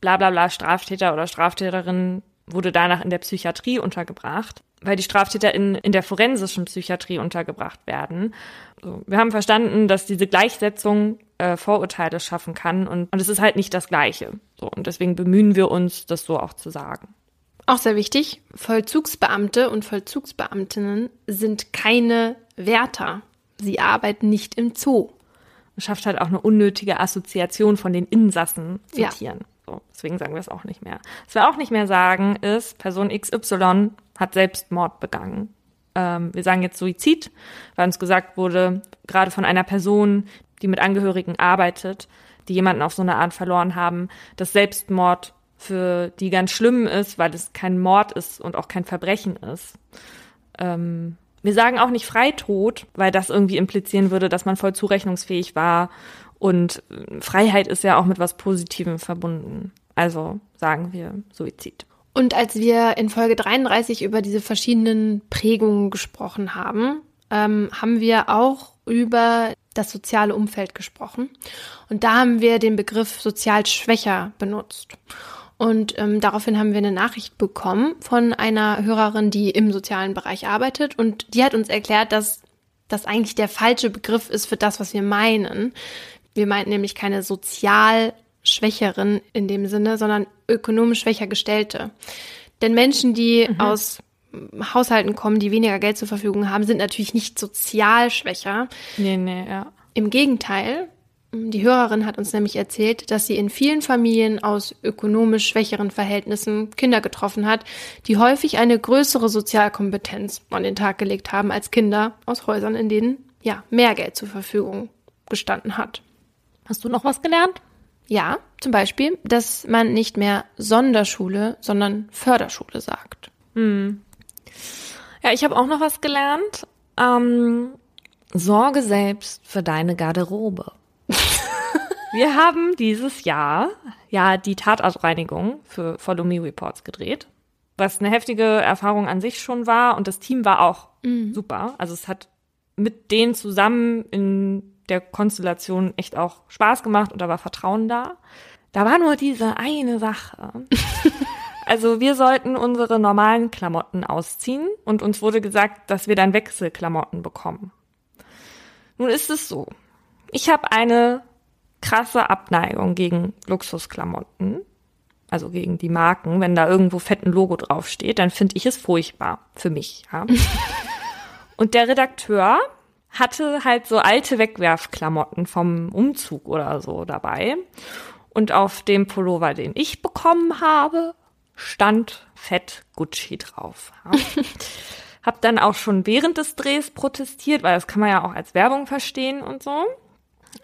bla bla bla, Straftäter oder Straftäterin wurde danach in der Psychiatrie untergebracht, weil die Straftäter in, in der forensischen Psychiatrie untergebracht werden. So, wir haben verstanden, dass diese Gleichsetzung äh, Vorurteile schaffen kann und, und es ist halt nicht das Gleiche. So, und deswegen bemühen wir uns, das so auch zu sagen. Auch sehr wichtig, Vollzugsbeamte und Vollzugsbeamtinnen sind keine Wärter. Sie arbeiten nicht im Zoo. Das schafft halt auch eine unnötige Assoziation von den Insassen zu ja. Tieren. So, deswegen sagen wir es auch nicht mehr. Was wir auch nicht mehr sagen, ist, Person XY hat Selbstmord begangen. Ähm, wir sagen jetzt Suizid, weil uns gesagt wurde, gerade von einer Person, die mit Angehörigen arbeitet, die jemanden auf so eine Art verloren haben, dass Selbstmord für die ganz schlimm ist, weil es kein Mord ist und auch kein Verbrechen ist. Ähm, wir sagen auch nicht Freitod, weil das irgendwie implizieren würde, dass man voll zurechnungsfähig war. Und äh, Freiheit ist ja auch mit was Positivem verbunden. Also sagen wir Suizid. Und als wir in Folge 33 über diese verschiedenen Prägungen gesprochen haben, ähm, haben wir auch über das soziale Umfeld gesprochen. Und da haben wir den Begriff sozial schwächer benutzt. Und ähm, daraufhin haben wir eine Nachricht bekommen von einer Hörerin, die im sozialen Bereich arbeitet. Und die hat uns erklärt, dass das eigentlich der falsche Begriff ist für das, was wir meinen. Wir meinten nämlich keine sozial Schwächeren in dem Sinne, sondern ökonomisch schwächer gestellte. Denn Menschen, die mhm. aus Haushalten kommen, die weniger Geld zur Verfügung haben, sind natürlich nicht sozial schwächer. Nee, nee, ja. Im Gegenteil, die Hörerin hat uns nämlich erzählt, dass sie in vielen Familien aus ökonomisch schwächeren Verhältnissen Kinder getroffen hat, die häufig eine größere Sozialkompetenz an den Tag gelegt haben als Kinder aus Häusern, in denen ja mehr Geld zur Verfügung gestanden hat. Hast du noch was gelernt? Ja, zum Beispiel, dass man nicht mehr Sonderschule, sondern Förderschule sagt. Hm. Ja, ich habe auch noch was gelernt. Ähm, sorge selbst für deine Garderobe. Wir haben dieses Jahr ja die Tatortreinigung für Follow Me Reports gedreht, was eine heftige Erfahrung an sich schon war und das Team war auch mhm. super. Also es hat mit denen zusammen in der Konstellation echt auch Spaß gemacht und da war Vertrauen da. Da war nur diese eine Sache. Also wir sollten unsere normalen Klamotten ausziehen und uns wurde gesagt, dass wir dann Wechselklamotten bekommen. Nun ist es so. Ich habe eine krasse Abneigung gegen Luxusklamotten, also gegen die Marken. Wenn da irgendwo fetten Logo draufsteht, dann finde ich es furchtbar für mich. Ja. und der Redakteur hatte halt so alte Wegwerfklamotten vom Umzug oder so dabei. Und auf dem Pullover, den ich bekommen habe, stand fett Gucci drauf. Ja. Hab dann auch schon während des Drehs protestiert, weil das kann man ja auch als Werbung verstehen und so.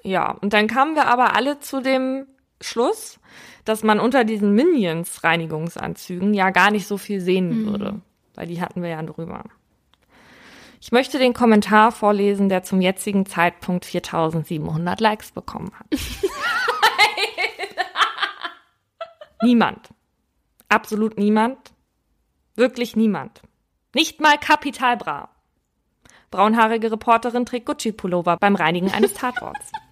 Ja, und dann kamen wir aber alle zu dem Schluss, dass man unter diesen Minions Reinigungsanzügen ja gar nicht so viel sehen mhm. würde, weil die hatten wir ja drüber. Ich möchte den Kommentar vorlesen, der zum jetzigen Zeitpunkt 4700 Likes bekommen hat. niemand. Absolut niemand. Wirklich niemand. Nicht mal Kapital Bra. Braunhaarige Reporterin trägt Gucci-Pullover beim Reinigen eines Tatorts.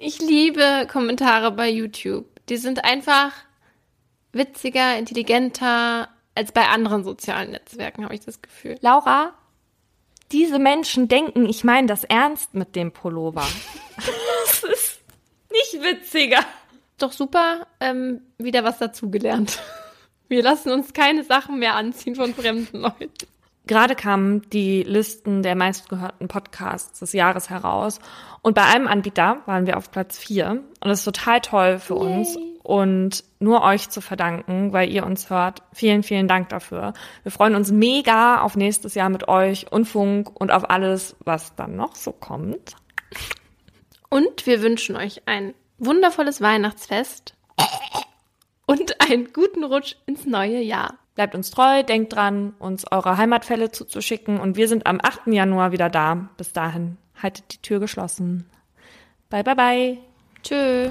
Ich liebe Kommentare bei YouTube. Die sind einfach witziger, intelligenter als bei anderen sozialen Netzwerken, habe ich das Gefühl. Laura, diese Menschen denken, ich meine das ernst mit dem Pullover. das ist nicht witziger. Doch super, ähm, wieder was dazugelernt. Wir lassen uns keine Sachen mehr anziehen von fremden Leuten. Gerade kamen die Listen der meistgehörten Podcasts des Jahres heraus. Und bei einem Anbieter waren wir auf Platz vier. Und das ist total toll für Yay. uns und nur euch zu verdanken, weil ihr uns hört. Vielen, vielen Dank dafür. Wir freuen uns mega auf nächstes Jahr mit euch und Funk und auf alles, was dann noch so kommt. Und wir wünschen euch ein wundervolles Weihnachtsfest und einen guten Rutsch ins neue Jahr. Bleibt uns treu, denkt dran, uns eure Heimatfälle zuzuschicken und wir sind am 8. Januar wieder da. Bis dahin, haltet die Tür geschlossen. Bye, bye, bye. Tschö.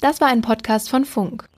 Das war ein Podcast von Funk.